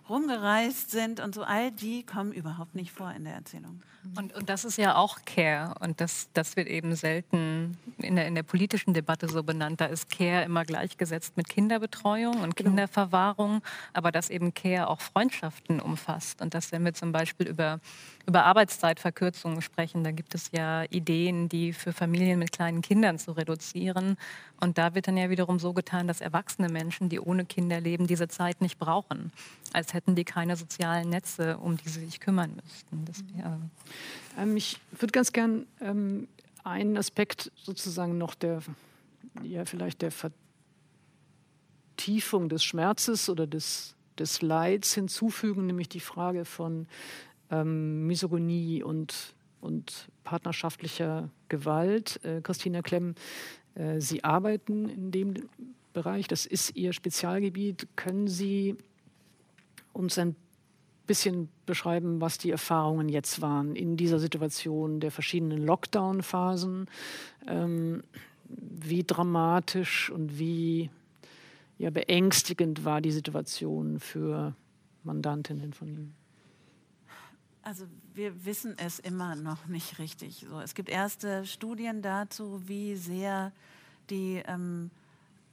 rumgereist sind und so, all die kommen überhaupt nicht vor in der Erzählung. Und, und das ist ja auch Care und das, das wird eben selten in der, in der politischen Debatte so benannt. Da ist Care immer gleichgesetzt mit Kinderbetreuung und genau. Kinderverwahrung, aber dass eben Care auch Freundschaften umfasst und dass wenn wir zum Beispiel über, über Arbeitszeitverkürzungen sprechen, da gibt es ja Ideen, die für Familien mit kleinen Kindern zu reduzieren und da wird dann ja wiederum so getan, dass erwachsene Menschen, die ohne Kinder leben, diese Zeit nicht brauchen, als hätten die keine sozialen Netze, um die sie sich kümmern müssten. Wäre ähm, ich würde ganz gern ähm, einen Aspekt sozusagen noch der, ja, vielleicht der Vertiefung des Schmerzes oder des, des Leids hinzufügen, nämlich die Frage von ähm, Misogonie und, und partnerschaftlicher Gewalt. Äh, Christina Klemm, äh, Sie arbeiten in dem Bereich, das ist Ihr Spezialgebiet. Können Sie uns ein bisschen beschreiben, was die Erfahrungen jetzt waren in dieser Situation der verschiedenen Lockdown-Phasen? Ähm, wie dramatisch und wie ja, beängstigend war die Situation für Mandantinnen von Ihnen? Also wir wissen es immer noch nicht richtig. So, es gibt erste Studien dazu, wie sehr die ähm,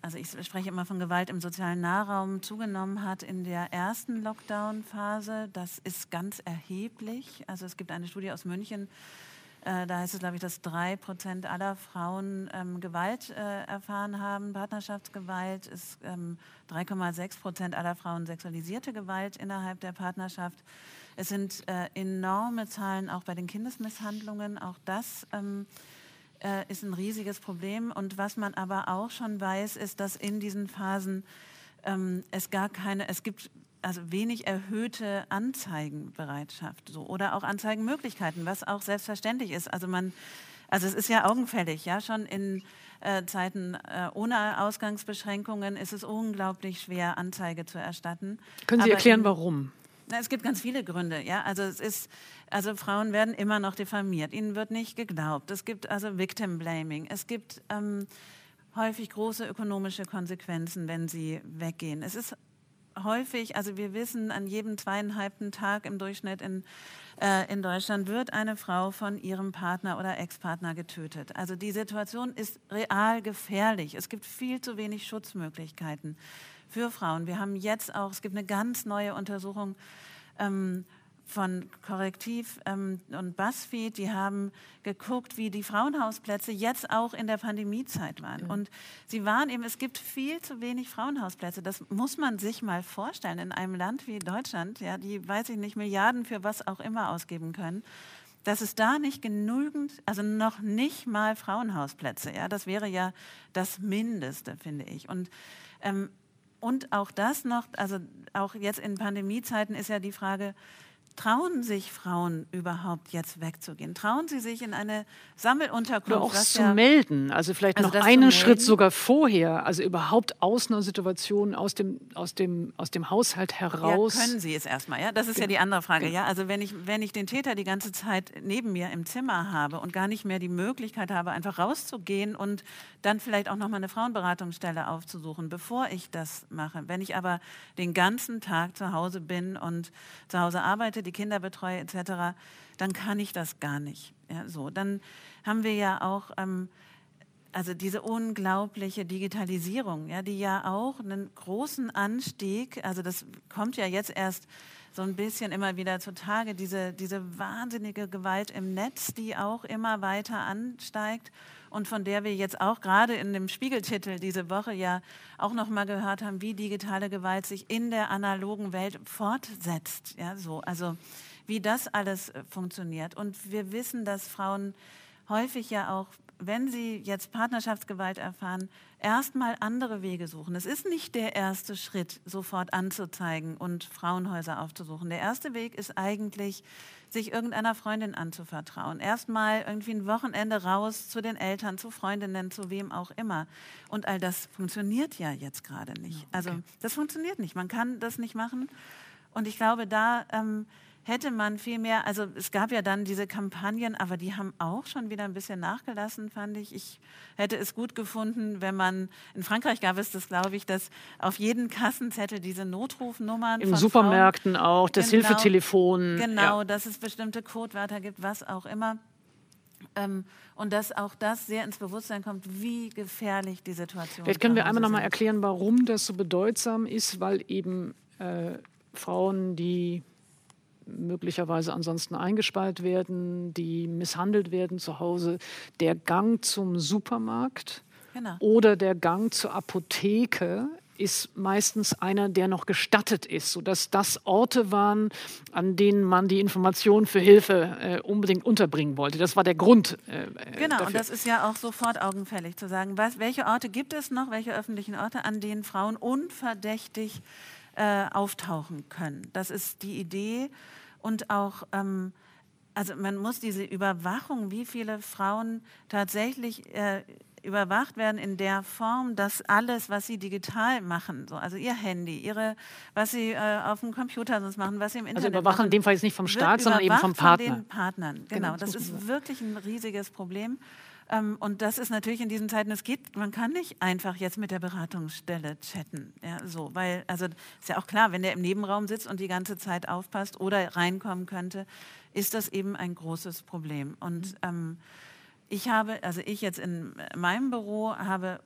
also ich spreche immer von Gewalt im sozialen Nahraum, zugenommen hat in der ersten Lockdown-Phase. Das ist ganz erheblich. Also es gibt eine Studie aus München, äh, da heißt es, glaube ich, dass drei Prozent aller Frauen ähm, Gewalt äh, erfahren haben, Partnerschaftsgewalt. Ist ähm, 3,6 Prozent aller Frauen sexualisierte Gewalt innerhalb der Partnerschaft. Es sind äh, enorme Zahlen auch bei den Kindesmisshandlungen. Auch das ähm, äh, ist ein riesiges Problem. Und was man aber auch schon weiß, ist, dass in diesen Phasen ähm, es gar keine, es gibt also wenig erhöhte Anzeigenbereitschaft so, oder auch Anzeigenmöglichkeiten, was auch selbstverständlich ist. Also man, also es ist ja augenfällig, ja, schon in äh, Zeiten äh, ohne Ausgangsbeschränkungen ist es unglaublich schwer, Anzeige zu erstatten. Können Sie Aber erklären, warum? Na, es gibt ganz viele Gründe. Ja? Also, es ist, also Frauen werden immer noch diffamiert, ihnen wird nicht geglaubt. Es gibt also Victim Blaming. Es gibt ähm, häufig große ökonomische Konsequenzen, wenn sie weggehen. Es ist häufig, also wir wissen, an jedem zweieinhalbten Tag im Durchschnitt in, äh, in Deutschland wird eine Frau von ihrem Partner oder Ex-Partner getötet. Also die Situation ist real gefährlich. Es gibt viel zu wenig Schutzmöglichkeiten für Frauen. Wir haben jetzt auch, es gibt eine ganz neue Untersuchung ähm, von Korrektiv ähm, und BuzzFeed, die haben geguckt, wie die Frauenhausplätze jetzt auch in der Pandemiezeit waren. Mhm. Und sie waren eben, es gibt viel zu wenig Frauenhausplätze. Das muss man sich mal vorstellen in einem Land wie Deutschland, ja, die, weiß ich nicht, Milliarden für was auch immer ausgeben können dass es da nicht genügend, also noch nicht mal Frauenhausplätze, ja, das wäre ja das Mindeste, finde ich. Und ähm, und auch das noch, also auch jetzt in Pandemiezeiten ist ja die Frage, Trauen sich Frauen überhaupt jetzt wegzugehen? Trauen sie sich in eine Sammelunterkunft? Oder auch zu ja, melden, also vielleicht also noch einen Schritt sogar vorher, also überhaupt aus einer Situation, aus dem, aus dem, aus dem Haushalt heraus. Ja, können sie es erstmal, ja? Das ist ja die andere Frage, ja? Also wenn ich, wenn ich den Täter die ganze Zeit neben mir im Zimmer habe und gar nicht mehr die Möglichkeit habe, einfach rauszugehen und dann vielleicht auch nochmal eine Frauenberatungsstelle aufzusuchen, bevor ich das mache. Wenn ich aber den ganzen Tag zu Hause bin und zu Hause arbeite, die Kinder betreue etc., dann kann ich das gar nicht. Ja, so, dann haben wir ja auch ähm, also diese unglaubliche Digitalisierung, ja, die ja auch einen großen Anstieg, also das kommt ja jetzt erst so ein bisschen immer wieder zutage, diese, diese wahnsinnige Gewalt im Netz, die auch immer weiter ansteigt und von der wir jetzt auch gerade in dem Spiegeltitel diese Woche ja auch noch mal gehört haben, wie digitale Gewalt sich in der analogen Welt fortsetzt. Ja, so, also wie das alles äh, funktioniert. Und wir wissen, dass Frauen häufig ja auch wenn Sie jetzt Partnerschaftsgewalt erfahren, erstmal andere Wege suchen. Es ist nicht der erste Schritt, sofort anzuzeigen und Frauenhäuser aufzusuchen. Der erste Weg ist eigentlich, sich irgendeiner Freundin anzuvertrauen. Erstmal irgendwie ein Wochenende raus zu den Eltern, zu Freundinnen, zu wem auch immer. Und all das funktioniert ja jetzt gerade nicht. Also das funktioniert nicht. Man kann das nicht machen. Und ich glaube, da ähm, hätte man viel mehr, also es gab ja dann diese Kampagnen, aber die haben auch schon wieder ein bisschen nachgelassen, fand ich. Ich hätte es gut gefunden, wenn man, in Frankreich gab es das, glaube ich, dass auf jeden Kassenzettel diese Notrufnummern. In Supermärkten Frauen, auch, das genau, Hilfetelefon. Genau, ja. dass es bestimmte Codewörter gibt, was auch immer. Ähm, und dass auch das sehr ins Bewusstsein kommt, wie gefährlich die Situation ist. Vielleicht können wir einmal noch mal erklären, warum das so bedeutsam ist, weil eben äh, Frauen, die möglicherweise ansonsten eingesperrt werden, die misshandelt werden zu Hause, der Gang zum Supermarkt genau. oder der Gang zur Apotheke ist meistens einer, der noch gestattet ist, sodass das Orte waren, an denen man die Informationen für Hilfe äh, unbedingt unterbringen wollte. Das war der Grund. Äh, genau, dafür. und das ist ja auch sofort augenfällig zu sagen, was, welche Orte gibt es noch, welche öffentlichen Orte, an denen Frauen unverdächtig äh, auftauchen können. Das ist die Idee und auch ähm, also man muss diese Überwachung, wie viele Frauen tatsächlich äh, überwacht werden in der Form, dass alles, was sie digital machen, so, also ihr Handy, ihre, was sie äh, auf dem Computer sonst machen, was sie im also Internet Also überwachen machen, in dem Fall jetzt nicht vom Staat, sondern eben vom Partner. Von den Partnern, genau. genau das, das ist wirklich ein riesiges Problem. Ähm, und das ist natürlich in diesen Zeiten, es geht, man kann nicht einfach jetzt mit der Beratungsstelle chatten. Ja, so, weil, also ist ja auch klar, wenn der im Nebenraum sitzt und die ganze Zeit aufpasst oder reinkommen könnte, ist das eben ein großes Problem. Und mhm. ähm, ich habe, also ich jetzt in meinem Büro habe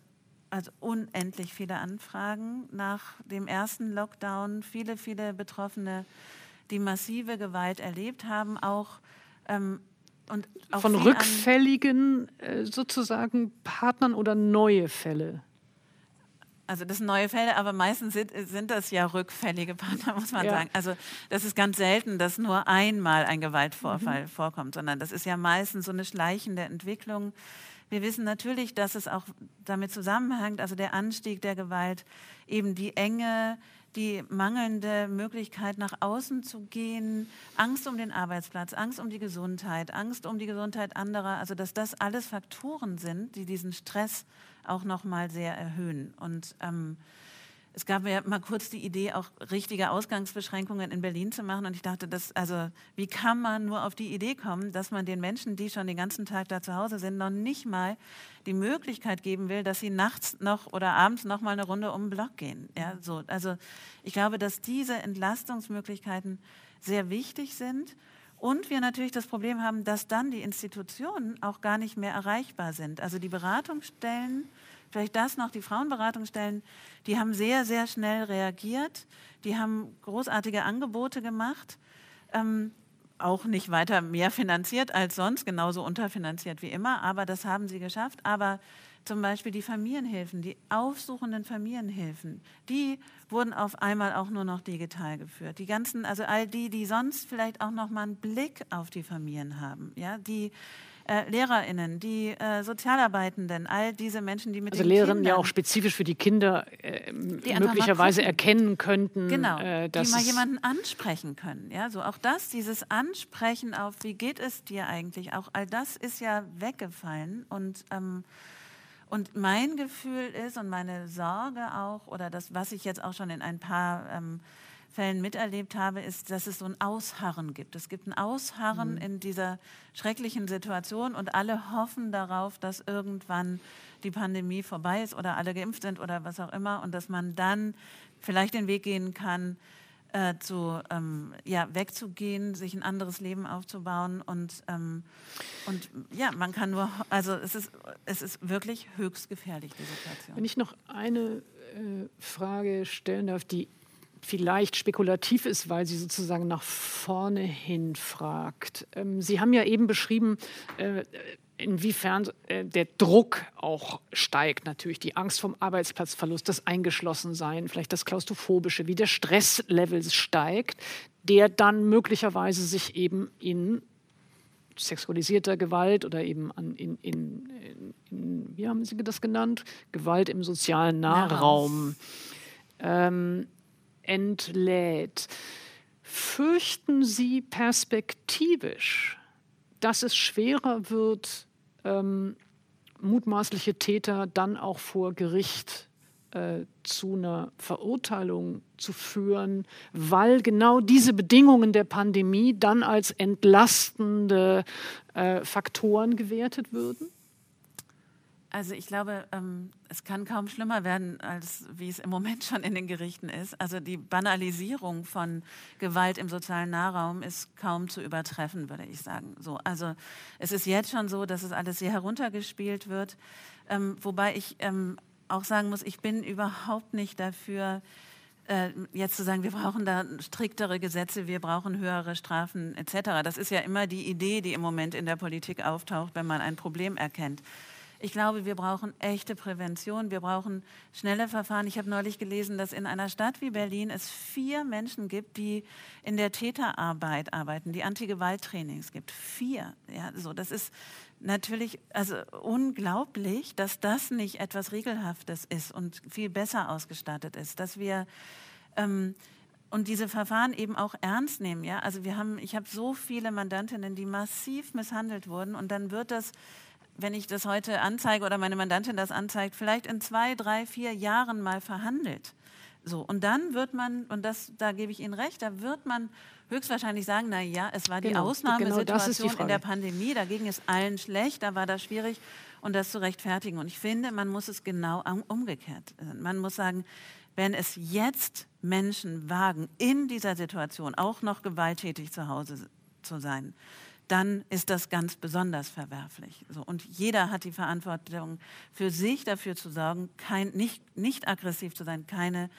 also unendlich viele Anfragen nach dem ersten Lockdown, viele, viele Betroffene, die massive Gewalt erlebt haben, auch ähm, und von rückfälligen äh, sozusagen Partnern oder neue Fälle. Also das sind neue Fälle, aber meistens sind, sind das ja rückfällige Partner, muss man ja. sagen. Also das ist ganz selten, dass nur einmal ein Gewaltvorfall mhm. vorkommt, sondern das ist ja meistens so eine schleichende Entwicklung. Wir wissen natürlich, dass es auch damit zusammenhängt, also der Anstieg der Gewalt, eben die Enge, die mangelnde Möglichkeit nach außen zu gehen, Angst um den Arbeitsplatz, Angst um die Gesundheit, Angst um die Gesundheit anderer, also dass das alles Faktoren sind, die diesen Stress auch noch mal sehr erhöhen. Und ähm, es gab ja mal kurz die Idee, auch richtige Ausgangsbeschränkungen in Berlin zu machen. Und ich dachte, das, also, wie kann man nur auf die Idee kommen, dass man den Menschen, die schon den ganzen Tag da zu Hause sind, noch nicht mal die Möglichkeit geben will, dass sie nachts noch oder abends noch mal eine Runde um den Block gehen. Ja, so. Also ich glaube, dass diese Entlastungsmöglichkeiten sehr wichtig sind. Und wir natürlich das Problem haben, dass dann die Institutionen auch gar nicht mehr erreichbar sind. Also die Beratungsstellen, vielleicht das noch, die Frauenberatungsstellen, die haben sehr, sehr schnell reagiert. Die haben großartige Angebote gemacht. Ähm, auch nicht weiter mehr finanziert als sonst, genauso unterfinanziert wie immer, aber das haben sie geschafft. Aber zum Beispiel die Familienhilfen, die aufsuchenden Familienhilfen, die wurden auf einmal auch nur noch digital geführt. Die ganzen, also all die, die sonst vielleicht auch noch mal einen Blick auf die Familien haben, ja, die äh, LehrerInnen, die äh, Sozialarbeitenden, all diese Menschen, die mit also den Lehrerinnen ja auch spezifisch für die Kinder äh, die möglicherweise erkennen könnten, genau, äh, dass die mal jemanden ansprechen können. Ja, so auch das, dieses Ansprechen auf, wie geht es dir eigentlich, auch all das ist ja weggefallen und ähm, und mein Gefühl ist und meine Sorge auch, oder das, was ich jetzt auch schon in ein paar ähm, Fällen miterlebt habe, ist, dass es so ein Ausharren gibt. Es gibt ein Ausharren mhm. in dieser schrecklichen Situation und alle hoffen darauf, dass irgendwann die Pandemie vorbei ist oder alle geimpft sind oder was auch immer und dass man dann vielleicht den Weg gehen kann, äh, zu, ähm, ja, wegzugehen, sich ein anderes Leben aufzubauen und, ähm, und ja, man kann nur, also es ist, es ist wirklich höchst gefährlich, die Situation. Wenn ich noch eine äh, Frage stellen darf, die vielleicht spekulativ ist, weil sie sozusagen nach vorne hin fragt. Ähm, sie haben ja eben beschrieben, äh, inwiefern äh, der Druck auch steigt, natürlich die Angst vom Arbeitsplatzverlust, das Eingeschlossensein, vielleicht das Klaustrophobische, wie der Stresslevel steigt, der dann möglicherweise sich eben in sexualisierter Gewalt oder eben an, in, in, in, wie haben Sie das genannt? Gewalt im sozialen Nahraum. Ähm, entlädt. Fürchten Sie perspektivisch, dass es schwerer wird, ähm, mutmaßliche Täter dann auch vor Gericht äh, zu einer Verurteilung zu führen, weil genau diese Bedingungen der Pandemie dann als entlastende äh, Faktoren gewertet würden? Also ich glaube, ähm, es kann kaum schlimmer werden, als wie es im Moment schon in den Gerichten ist. Also die Banalisierung von Gewalt im sozialen Nahraum ist kaum zu übertreffen, würde ich sagen. So, also es ist jetzt schon so, dass es alles sehr heruntergespielt wird. Ähm, wobei ich ähm, auch sagen muss, ich bin überhaupt nicht dafür, äh, jetzt zu sagen, wir brauchen da striktere Gesetze, wir brauchen höhere Strafen etc. Das ist ja immer die Idee, die im Moment in der Politik auftaucht, wenn man ein Problem erkennt. Ich glaube, wir brauchen echte Prävention, wir brauchen schnelle Verfahren. Ich habe neulich gelesen, dass in einer Stadt wie Berlin es vier Menschen gibt, die in der Täterarbeit arbeiten, die Antigewalttrainings gibt. Vier. Ja, so, das ist natürlich also unglaublich, dass das nicht etwas Regelhaftes ist und viel besser ausgestattet ist, dass wir ähm, und diese Verfahren eben auch ernst nehmen. Ja? Also wir haben, ich habe so viele Mandantinnen, die massiv misshandelt wurden und dann wird das wenn ich das heute anzeige oder meine Mandantin das anzeigt, vielleicht in zwei, drei, vier Jahren mal verhandelt. So, und dann wird man, und das, da gebe ich Ihnen recht, da wird man höchstwahrscheinlich sagen, na ja, es war die genau, Ausnahmesituation genau in der Pandemie, da ging es allen schlecht, da war das schwierig und das zu rechtfertigen. Und ich finde, man muss es genau umgekehrt. Man muss sagen, wenn es jetzt Menschen wagen, in dieser Situation auch noch gewalttätig zu Hause zu sein, dann ist das ganz besonders verwerflich. So, und jeder hat die Verantwortung für sich dafür zu sorgen, kein, nicht, nicht aggressiv zu sein, keine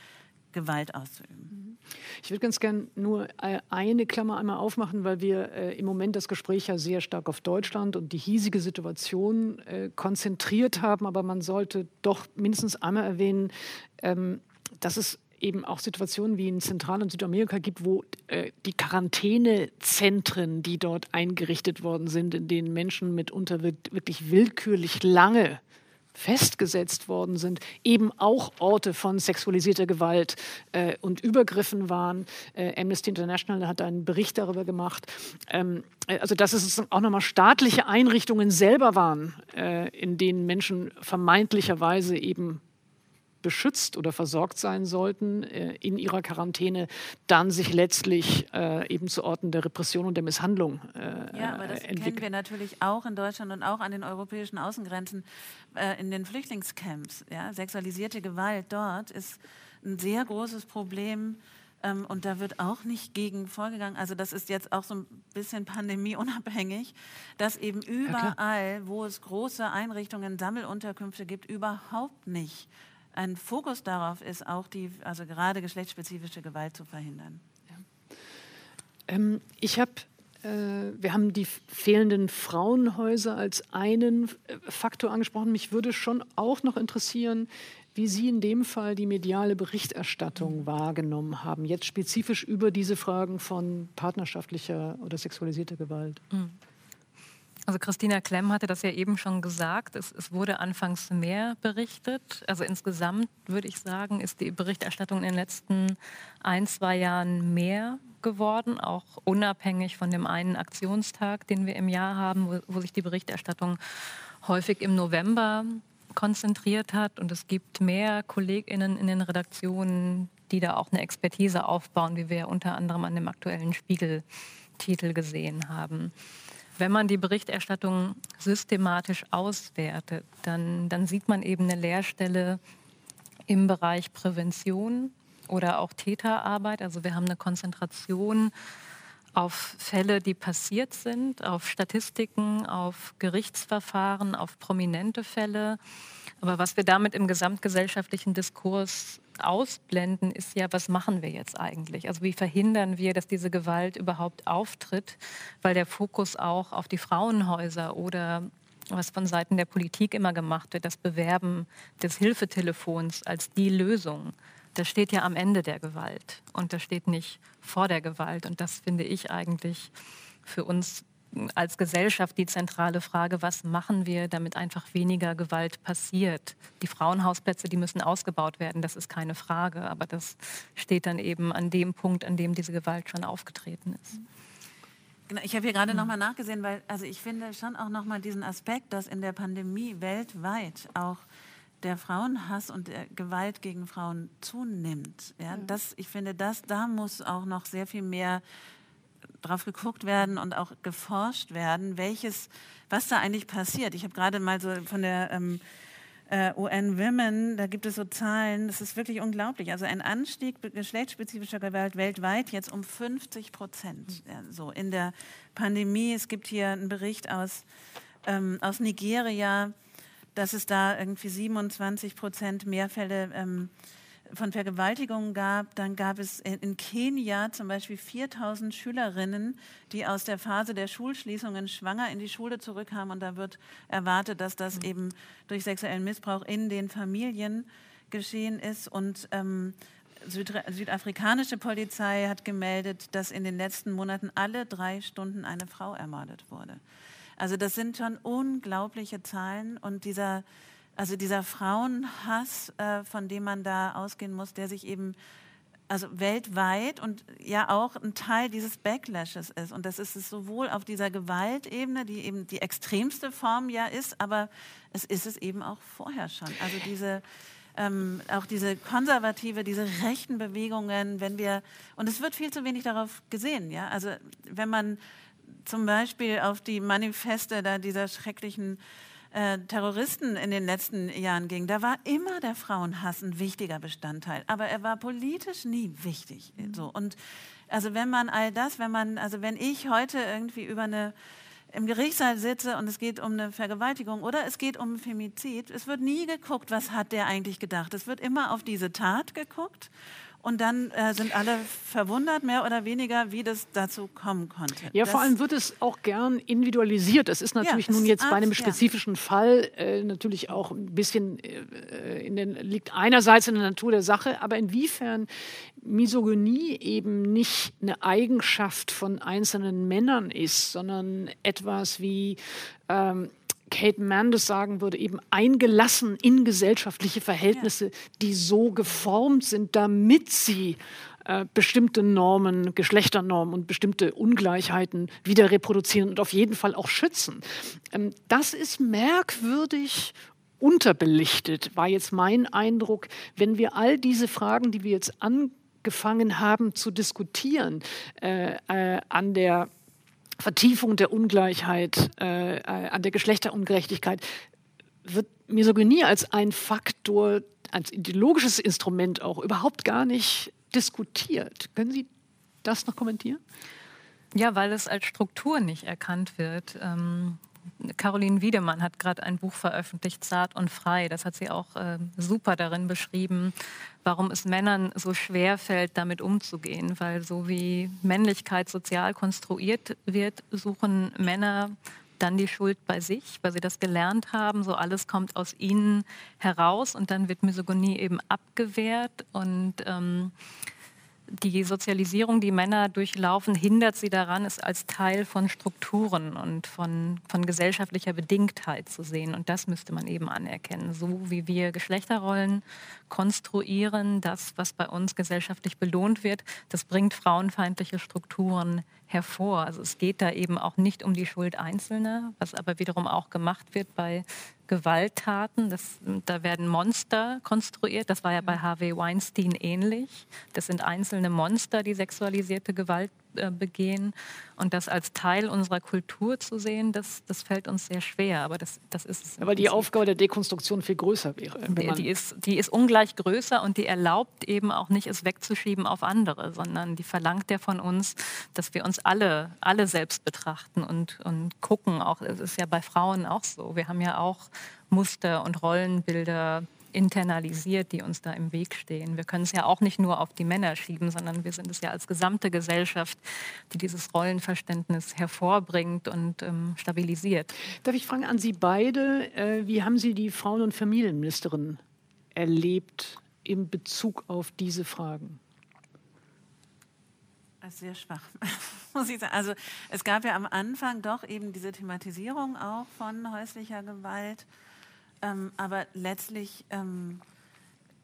Gewalt auszuüben. Ich würde ganz gern nur äh, eine Klammer einmal aufmachen, weil wir äh, im Moment das Gespräch ja sehr stark auf Deutschland und die hiesige Situation äh, konzentriert haben. Aber man sollte doch mindestens einmal erwähnen, ähm, dass es eben auch Situationen wie in Zentral- und Südamerika gibt, wo äh, die Quarantänezentren, die dort eingerichtet worden sind, in denen Menschen mitunter wirklich willkürlich lange festgesetzt worden sind, eben auch Orte von sexualisierter Gewalt äh, und Übergriffen waren. Äh, Amnesty International hat einen Bericht darüber gemacht. Ähm, äh, also dass es auch nochmal staatliche Einrichtungen selber waren, äh, in denen Menschen vermeintlicherweise eben beschützt oder versorgt sein sollten äh, in ihrer Quarantäne, dann sich letztlich äh, eben zu Orten der Repression und der Misshandlung äh, Ja, aber das entwickeln. kennen wir natürlich auch in Deutschland und auch an den europäischen Außengrenzen äh, in den Flüchtlingscamps. Ja? Sexualisierte Gewalt dort ist ein sehr großes Problem. Ähm, und da wird auch nicht gegen vorgegangen. Also das ist jetzt auch so ein bisschen pandemieunabhängig, dass eben überall, ja, wo es große Einrichtungen, Sammelunterkünfte gibt, überhaupt nicht ein Fokus darauf ist, auch die, also gerade geschlechtsspezifische Gewalt zu verhindern. Ja. Ähm, ich habe äh, wir haben die fehlenden Frauenhäuser als einen äh, Faktor angesprochen. Mich würde schon auch noch interessieren, wie Sie in dem Fall die mediale Berichterstattung mhm. wahrgenommen haben, jetzt spezifisch über diese Fragen von partnerschaftlicher oder sexualisierter Gewalt. Also Christina Klemm hatte das ja eben schon gesagt. Es, es, wurde anfangs mehr berichtet. Also insgesamt würde ich sagen, ist die Berichterstattung in den letzten ein, zwei Jahren mehr geworden, auch unabhängig von dem einen Aktionstag, den wir im Jahr haben, wo, wo sich die Berichterstattung häufig im November konzentriert hat. Und es gibt mehr KollegInnen in den Redaktionen, die da auch eine Expertise aufbauen, wie wir unter anderem an dem aktuellen Spiegeltitel gesehen haben. Wenn man die Berichterstattung systematisch auswertet, dann, dann sieht man eben eine Leerstelle im Bereich Prävention oder auch Täterarbeit. Also wir haben eine Konzentration auf Fälle, die passiert sind, auf Statistiken, auf Gerichtsverfahren, auf prominente Fälle. Aber was wir damit im gesamtgesellschaftlichen Diskurs ausblenden, ist ja, was machen wir jetzt eigentlich? Also wie verhindern wir, dass diese Gewalt überhaupt auftritt, weil der Fokus auch auf die Frauenhäuser oder was von Seiten der Politik immer gemacht wird, das Bewerben des Hilfetelefons als die Lösung. Das steht ja am Ende der Gewalt und das steht nicht vor der Gewalt. Und das finde ich eigentlich für uns als Gesellschaft die zentrale Frage, was machen wir, damit einfach weniger Gewalt passiert. Die Frauenhausplätze, die müssen ausgebaut werden, das ist keine Frage, aber das steht dann eben an dem Punkt, an dem diese Gewalt schon aufgetreten ist. Genau, ich habe hier gerade mhm. nochmal nachgesehen, weil also ich finde schon auch nochmal diesen Aspekt, dass in der Pandemie weltweit auch der Frauenhass und der Gewalt gegen Frauen zunimmt. Ja, mhm. das, ich finde, das, da muss auch noch sehr viel mehr drauf geguckt werden und auch geforscht werden, welches, was da eigentlich passiert. Ich habe gerade mal so von der ähm, äh, UN Women, da gibt es so Zahlen, das ist wirklich unglaublich. Also ein Anstieg geschlechtsspezifischer Gewalt weltweit jetzt um 50 Prozent. Ja, so in der Pandemie. Es gibt hier einen Bericht aus, ähm, aus Nigeria, dass es da irgendwie 27 Prozent mehr Fälle ähm, von Vergewaltigungen gab. Dann gab es in Kenia zum Beispiel 4000 Schülerinnen, die aus der Phase der Schulschließungen schwanger in die Schule zurückkamen. Und da wird erwartet, dass das eben durch sexuellen Missbrauch in den Familien geschehen ist. Und ähm, südafrikanische Polizei hat gemeldet, dass in den letzten Monaten alle drei Stunden eine Frau ermordet wurde. Also das sind schon unglaubliche Zahlen und dieser, also dieser Frauenhass, äh, von dem man da ausgehen muss, der sich eben also weltweit und ja auch ein Teil dieses Backlashes ist. Und das ist es sowohl auf dieser Gewaltebene, die eben die extremste Form ja ist, aber es ist es eben auch vorher schon. Also diese ähm, auch diese konservative, diese rechten Bewegungen, wenn wir, und es wird viel zu wenig darauf gesehen, ja. Also wenn man zum Beispiel auf die Manifeste da dieser schrecklichen äh, Terroristen in den letzten Jahren ging, da war immer der Frauenhass ein wichtiger Bestandteil, aber er war politisch nie wichtig. So und also wenn man all das, wenn man, also wenn ich heute irgendwie über eine im Gerichtssaal sitze und es geht um eine Vergewaltigung oder es geht um Femizid, es wird nie geguckt, was hat der eigentlich gedacht. Es wird immer auf diese Tat geguckt und dann äh, sind alle verwundert, mehr oder weniger, wie das dazu kommen konnte. Ja, das vor allem wird es auch gern individualisiert. Das ist natürlich ja, nun jetzt bei einem spezifischen ja. Fall äh, natürlich auch ein bisschen äh, in den, liegt einerseits in der Natur der Sache, aber inwiefern Misogynie eben nicht eine Eigenschaft von einzelnen Männern ist, sondern etwas wie ähm, Kate Mann sagen würde, eben eingelassen in gesellschaftliche Verhältnisse, ja. die so geformt sind, damit sie äh, bestimmte Normen, Geschlechternormen und bestimmte Ungleichheiten wieder reproduzieren und auf jeden Fall auch schützen. Ähm, das ist merkwürdig unterbelichtet, war jetzt mein Eindruck, wenn wir all diese Fragen, die wir jetzt angefangen haben zu diskutieren, äh, äh, an der Vertiefung der Ungleichheit, äh, äh, an der Geschlechterungerechtigkeit, wird Misogynie als ein Faktor, als ideologisches Instrument auch überhaupt gar nicht diskutiert. Können Sie das noch kommentieren? Ja, weil es als Struktur nicht erkannt wird. Ähm, Caroline Wiedemann hat gerade ein Buch veröffentlicht, Zart und Frei. Das hat sie auch äh, super darin beschrieben, warum es Männern so schwer fällt, damit umzugehen. Weil so wie Männlichkeit sozial konstruiert wird, suchen Männer dann die Schuld bei sich, weil sie das gelernt haben. So alles kommt aus ihnen heraus und dann wird Misogynie eben abgewehrt und ähm, die Sozialisierung, die Männer durchlaufen, hindert sie daran, es als Teil von Strukturen und von, von gesellschaftlicher Bedingtheit zu sehen. Und das müsste man eben anerkennen. So wie wir Geschlechterrollen konstruieren, das, was bei uns gesellschaftlich belohnt wird, das bringt frauenfeindliche Strukturen hervor. Also es geht da eben auch nicht um die Schuld Einzelner, was aber wiederum auch gemacht wird bei Gewalttaten. Das, da werden Monster konstruiert. Das war ja bei Harvey Weinstein ähnlich. Das sind einzelne Monster, die sexualisierte Gewalt äh, begehen. Und das als Teil unserer Kultur zu sehen, das, das fällt uns sehr schwer. Aber das, das ist es. Weil die Aufgabe der Dekonstruktion viel größer wäre. Die, die, ist, die ist ungleich größer und die erlaubt eben auch nicht, es wegzuschieben auf andere, sondern die verlangt ja von uns, dass wir uns alle, alle selbst betrachten und, und gucken. Auch, es ist ja bei Frauen auch so. Wir haben ja auch Muster und Rollenbilder internalisiert, die uns da im Weg stehen. Wir können es ja auch nicht nur auf die Männer schieben, sondern wir sind es ja als gesamte Gesellschaft, die dieses Rollenverständnis hervorbringt und ähm, stabilisiert. Darf ich fragen an Sie beide, äh, wie haben Sie die Frauen- und Familienministerin erlebt in Bezug auf diese Fragen? Sehr schwach, muss ich sagen. Also es gab ja am Anfang doch eben diese Thematisierung auch von häuslicher Gewalt. Ähm, aber letztlich, ähm,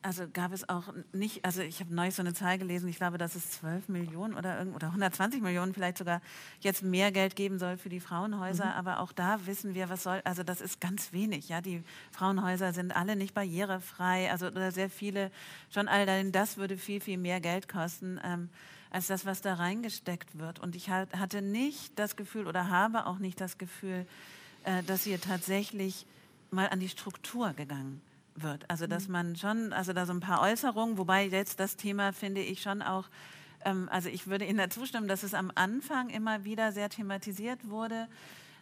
also gab es auch nicht, also ich habe neulich so eine Zahl gelesen, ich glaube, dass es 12 Millionen oder, oder 120 Millionen vielleicht sogar jetzt mehr Geld geben soll für die Frauenhäuser, mhm. aber auch da wissen wir, was soll, also das ist ganz wenig, ja, die Frauenhäuser sind alle nicht barrierefrei, also oder sehr viele schon allein das würde viel, viel mehr Geld kosten. Ähm, als das, was da reingesteckt wird. Und ich hatte nicht das Gefühl oder habe auch nicht das Gefühl, äh, dass hier tatsächlich mal an die Struktur gegangen wird. Also dass mhm. man schon, also da so ein paar Äußerungen, wobei jetzt das Thema finde ich schon auch, ähm, also ich würde Ihnen da zustimmen, dass es am Anfang immer wieder sehr thematisiert wurde,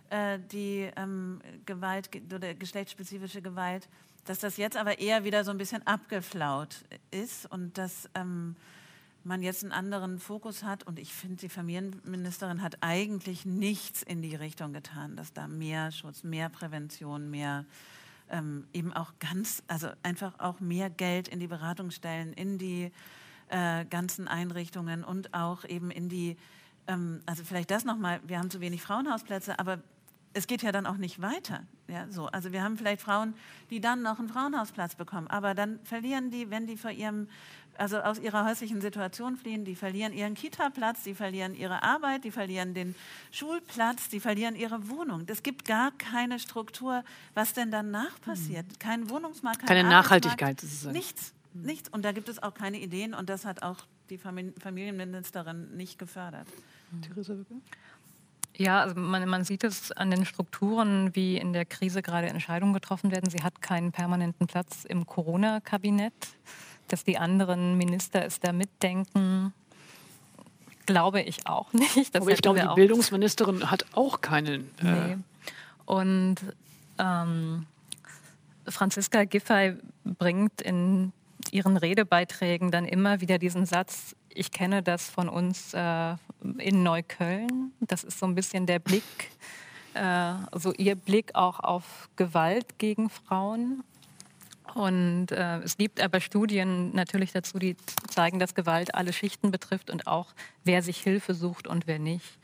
äh, die ähm, Gewalt oder geschlechtsspezifische Gewalt, dass das jetzt aber eher wieder so ein bisschen abgeflaut ist und dass ähm, man jetzt einen anderen Fokus hat. Und ich finde, die Familienministerin hat eigentlich nichts in die Richtung getan, dass da mehr Schutz, mehr Prävention, mehr ähm, eben auch ganz, also einfach auch mehr Geld in die Beratungsstellen, in die äh, ganzen Einrichtungen und auch eben in die, ähm, also vielleicht das nochmal, wir haben zu wenig Frauenhausplätze, aber es geht ja dann auch nicht weiter. Ja, so. Also wir haben vielleicht Frauen, die dann noch einen Frauenhausplatz bekommen, aber dann verlieren die, wenn die vor ihrem also aus ihrer häuslichen Situation fliehen, die verlieren ihren Kita-Platz, die verlieren ihre Arbeit, die verlieren den Schulplatz, die verlieren ihre Wohnung. Es gibt gar keine Struktur, was denn danach passiert. Hm. Kein Wohnungsmarkt, kein keine Nachhaltigkeit. Sozusagen. Nichts, hm. nichts. Und da gibt es auch keine Ideen und das hat auch die Familienministerin nicht gefördert. Theresa Wicke? Ja, also man, man, sieht es an den Strukturen, wie in der Krise gerade Entscheidungen getroffen werden. Sie hat keinen permanenten Platz im Corona-Kabinett dass die anderen Minister es da mitdenken, glaube ich auch nicht. Das Aber ich glaube, die Bildungsministerin hat auch keinen. Äh nee. Und ähm, Franziska Giffey bringt in ihren Redebeiträgen dann immer wieder diesen Satz, ich kenne das von uns äh, in Neukölln. Das ist so ein bisschen der Blick, äh, so ihr Blick auch auf Gewalt gegen Frauen. Und äh, es gibt aber Studien natürlich dazu, die zeigen, dass Gewalt alle Schichten betrifft und auch wer sich Hilfe sucht und wer nicht.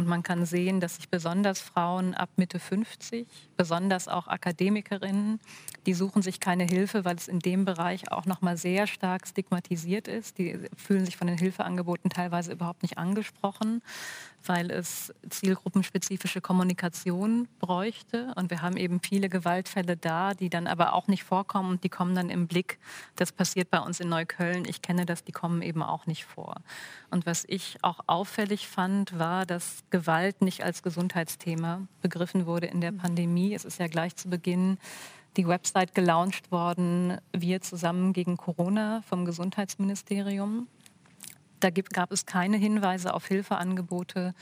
Und man kann sehen, dass sich besonders Frauen ab Mitte 50, besonders auch Akademikerinnen, die suchen sich keine Hilfe, weil es in dem Bereich auch noch mal sehr stark stigmatisiert ist. Die fühlen sich von den Hilfeangeboten teilweise überhaupt nicht angesprochen, weil es zielgruppenspezifische Kommunikation bräuchte. Und wir haben eben viele Gewaltfälle da, die dann aber auch nicht vorkommen und die kommen dann im Blick. Das passiert bei uns in Neukölln. Ich kenne das, die kommen eben auch nicht vor. Und was ich auch auffällig fand, war, dass Gewalt nicht als Gesundheitsthema begriffen wurde in der Pandemie. Es ist ja gleich zu Beginn die Website gelauncht worden, wir zusammen gegen Corona vom Gesundheitsministerium. Da gibt, gab es keine Hinweise auf Hilfeangebote,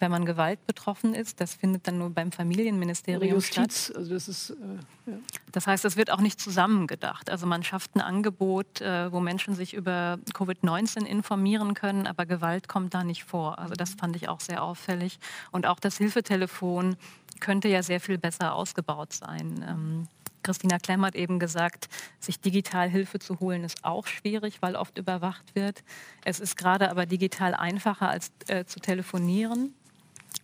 wenn man Gewalt betroffen ist. Das findet dann nur beim Familienministerium Justiz, statt. Also das, ist, äh, ja. das heißt, es wird auch nicht zusammengedacht. Also man schafft ein Angebot, äh, wo Menschen sich über Covid-19 informieren können, aber Gewalt kommt da nicht vor. Also das fand ich auch sehr auffällig. Und auch das Hilfetelefon könnte ja sehr viel besser ausgebaut sein. Ähm, Christina Klemm hat eben gesagt, sich digital Hilfe zu holen, ist auch schwierig, weil oft überwacht wird. Es ist gerade aber digital einfacher als äh, zu telefonieren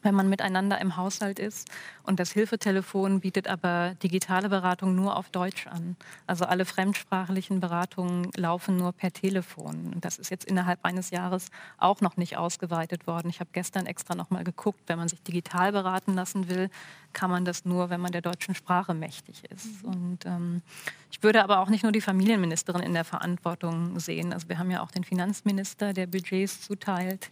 wenn man miteinander im Haushalt ist. Und das Hilfetelefon bietet aber digitale Beratung nur auf Deutsch an. Also alle fremdsprachlichen Beratungen laufen nur per Telefon. Und das ist jetzt innerhalb eines Jahres auch noch nicht ausgeweitet worden. Ich habe gestern extra noch mal geguckt, wenn man sich digital beraten lassen will, kann man das nur, wenn man der deutschen Sprache mächtig ist. Und ähm, ich würde aber auch nicht nur die Familienministerin in der Verantwortung sehen. Also wir haben ja auch den Finanzminister, der Budgets zuteilt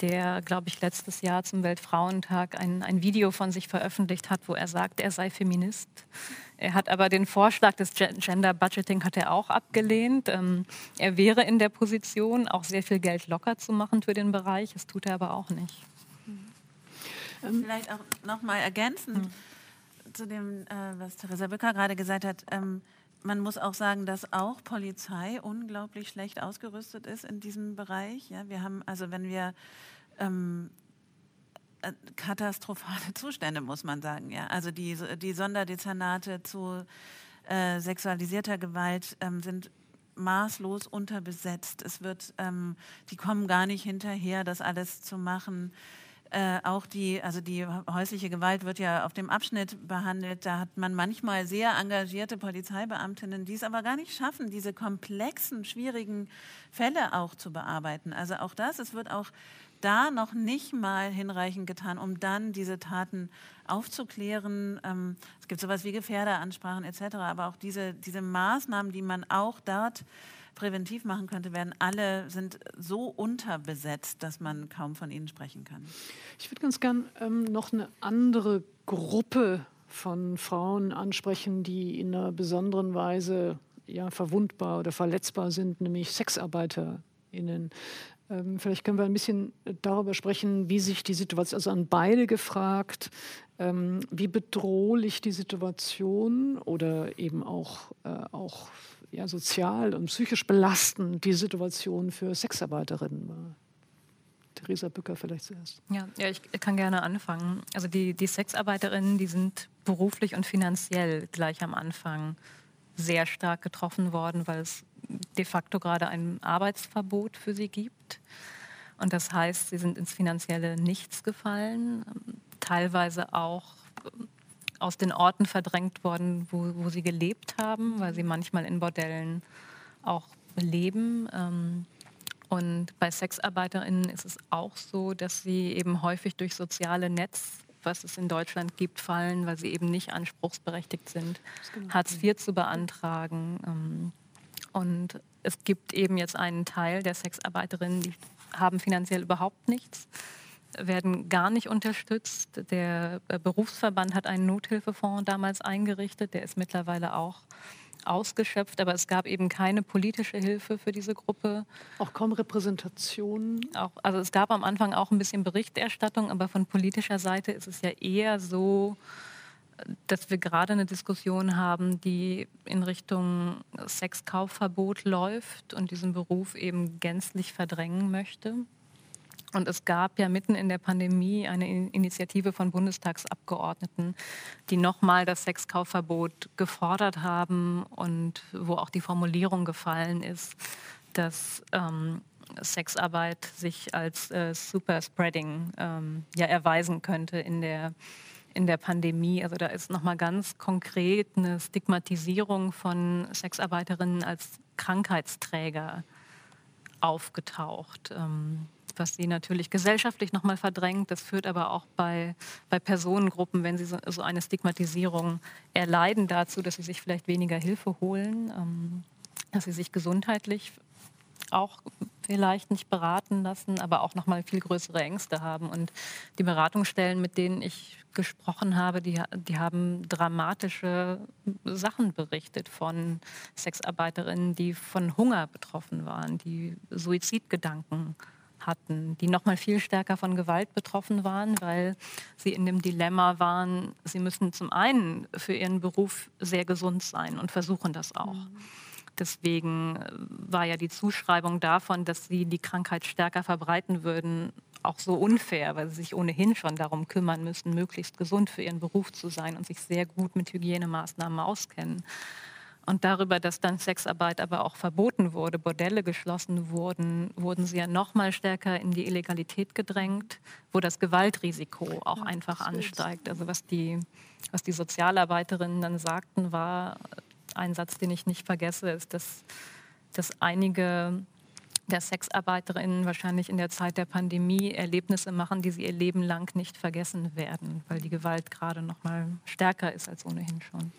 der, glaube ich, letztes Jahr zum Weltfrauentag ein, ein Video von sich veröffentlicht hat, wo er sagt, er sei Feminist. Er hat aber den Vorschlag des Gender Budgeting hat er auch abgelehnt. Ähm, er wäre in der Position, auch sehr viel Geld locker zu machen für den Bereich. Das tut er aber auch nicht. Ähm, Vielleicht auch noch mal ergänzend hm. zu dem, äh, was Theresa Bücker gerade gesagt hat. Man muss auch sagen, dass auch Polizei unglaublich schlecht ausgerüstet ist in diesem Bereich. Ja, wir haben, also wenn wir ähm, äh, katastrophale Zustände, muss man sagen. Ja, also die, die Sonderdezernate zu äh, sexualisierter Gewalt ähm, sind maßlos unterbesetzt. Es wird, ähm, die kommen gar nicht hinterher, das alles zu machen. Äh, auch die, also die häusliche Gewalt wird ja auf dem Abschnitt behandelt. Da hat man manchmal sehr engagierte Polizeibeamtinnen, die es aber gar nicht schaffen, diese komplexen, schwierigen Fälle auch zu bearbeiten. Also auch das, es wird auch da noch nicht mal hinreichend getan, um dann diese Taten aufzuklären. Ähm, es gibt sowas wie Gefährderansprachen etc., aber auch diese, diese Maßnahmen, die man auch dort präventiv machen könnte, werden alle sind so unterbesetzt, dass man kaum von ihnen sprechen kann. Ich würde ganz gern ähm, noch eine andere Gruppe von Frauen ansprechen, die in einer besonderen Weise ja, verwundbar oder verletzbar sind, nämlich SexarbeiterInnen. Ähm, vielleicht können wir ein bisschen darüber sprechen, wie sich die Situation, also an beide gefragt, ähm, wie bedrohlich die Situation oder eben auch, äh, auch ja, sozial und psychisch belastend die Situation für Sexarbeiterinnen war. Theresa Bücker vielleicht zuerst. Ja, ja, ich kann gerne anfangen. Also die, die Sexarbeiterinnen, die sind beruflich und finanziell gleich am Anfang sehr stark getroffen worden, weil es de facto gerade ein Arbeitsverbot für sie gibt. Und das heißt, sie sind ins finanzielle Nichts gefallen, teilweise auch aus den Orten verdrängt worden, wo, wo sie gelebt haben, weil sie manchmal in Bordellen auch leben. Ähm, und bei Sexarbeiterinnen ist es auch so, dass sie eben häufig durch soziale Netz, was es in Deutschland gibt, fallen, weil sie eben nicht anspruchsberechtigt sind, Hartz IV zu beantragen. Ähm, und es gibt eben jetzt einen Teil der Sexarbeiterinnen, die haben finanziell überhaupt nichts werden gar nicht unterstützt. Der äh, Berufsverband hat einen Nothilfefonds damals eingerichtet, der ist mittlerweile auch ausgeschöpft, aber es gab eben keine politische Hilfe für diese Gruppe. Auch kaum Repräsentation? Auch, also es gab am Anfang auch ein bisschen Berichterstattung, aber von politischer Seite ist es ja eher so, dass wir gerade eine Diskussion haben, die in Richtung Sexkaufverbot läuft und diesen Beruf eben gänzlich verdrängen möchte. Und es gab ja mitten in der Pandemie eine Initiative von Bundestagsabgeordneten, die nochmal das Sexkaufverbot gefordert haben und wo auch die Formulierung gefallen ist, dass ähm, Sexarbeit sich als äh, Superspreading ähm, ja erweisen könnte in der in der Pandemie. Also da ist nochmal ganz konkret eine Stigmatisierung von Sexarbeiterinnen als Krankheitsträger aufgetaucht. Ähm, was sie natürlich gesellschaftlich nochmal verdrängt. Das führt aber auch bei, bei Personengruppen, wenn sie so, so, eine Stigmatisierung erleiden, dazu, dass sie sich vielleicht weniger Hilfe holen, ähm, dass sie sich gesundheitlich auch vielleicht nicht beraten lassen, aber auch noch mal viel größere Ängste haben. Und die Beratungsstellen, mit denen ich gesprochen habe, die, die haben dramatische Sachen berichtet von Sexarbeiterinnen, die von Hunger betroffen waren, die Suizidgedanken hatten, die noch mal viel stärker von Gewalt betroffen waren, weil sie in dem Dilemma waren, sie müssen zum einen für ihren Beruf sehr gesund sein und versuchen das auch. Mhm. Deswegen äh, war ja die Zuschreibung davon, dass sie die Krankheit stärker verbreiten würden, auch so unfair, weil sie sich ohnehin schon darum kümmern müssen, möglichst gesund für ihren Beruf zu sein und sich sehr gut mit Hygienemaßnahmen auskennen. Und darüber, dass dann Sexarbeit aber auch verboten wurde, Bordelle geschlossen wurden, wurden sie ja noch mal stärker in die Illegalität gedrängt, wo das Gewaltrisiko auch einfach ansteigt. Also was die, was die Sozialarbeiterinnen dann sagten, war ein Satz, den ich nicht vergesse, ist, dass, dass einige der Sexarbeiterinnen wahrscheinlich in der Zeit der Pandemie Erlebnisse machen, die sie ihr Leben lang nicht vergessen werden, weil die Gewalt gerade noch mal stärker ist als ohnehin schon.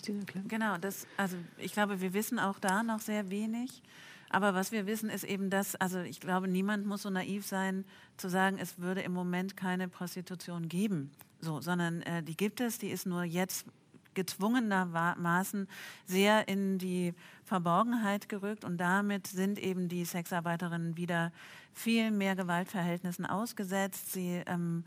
Christine Klemm. Genau, das, also ich glaube, wir wissen auch da noch sehr wenig. Aber was wir wissen, ist eben das, also ich glaube, niemand muss so naiv sein, zu sagen, es würde im Moment keine Prostitution geben. So, sondern äh, die gibt es, die ist nur jetzt gezwungenermaßen sehr in die Verborgenheit gerückt und damit sind eben die Sexarbeiterinnen wieder viel mehr Gewaltverhältnissen ausgesetzt. Sie ähm,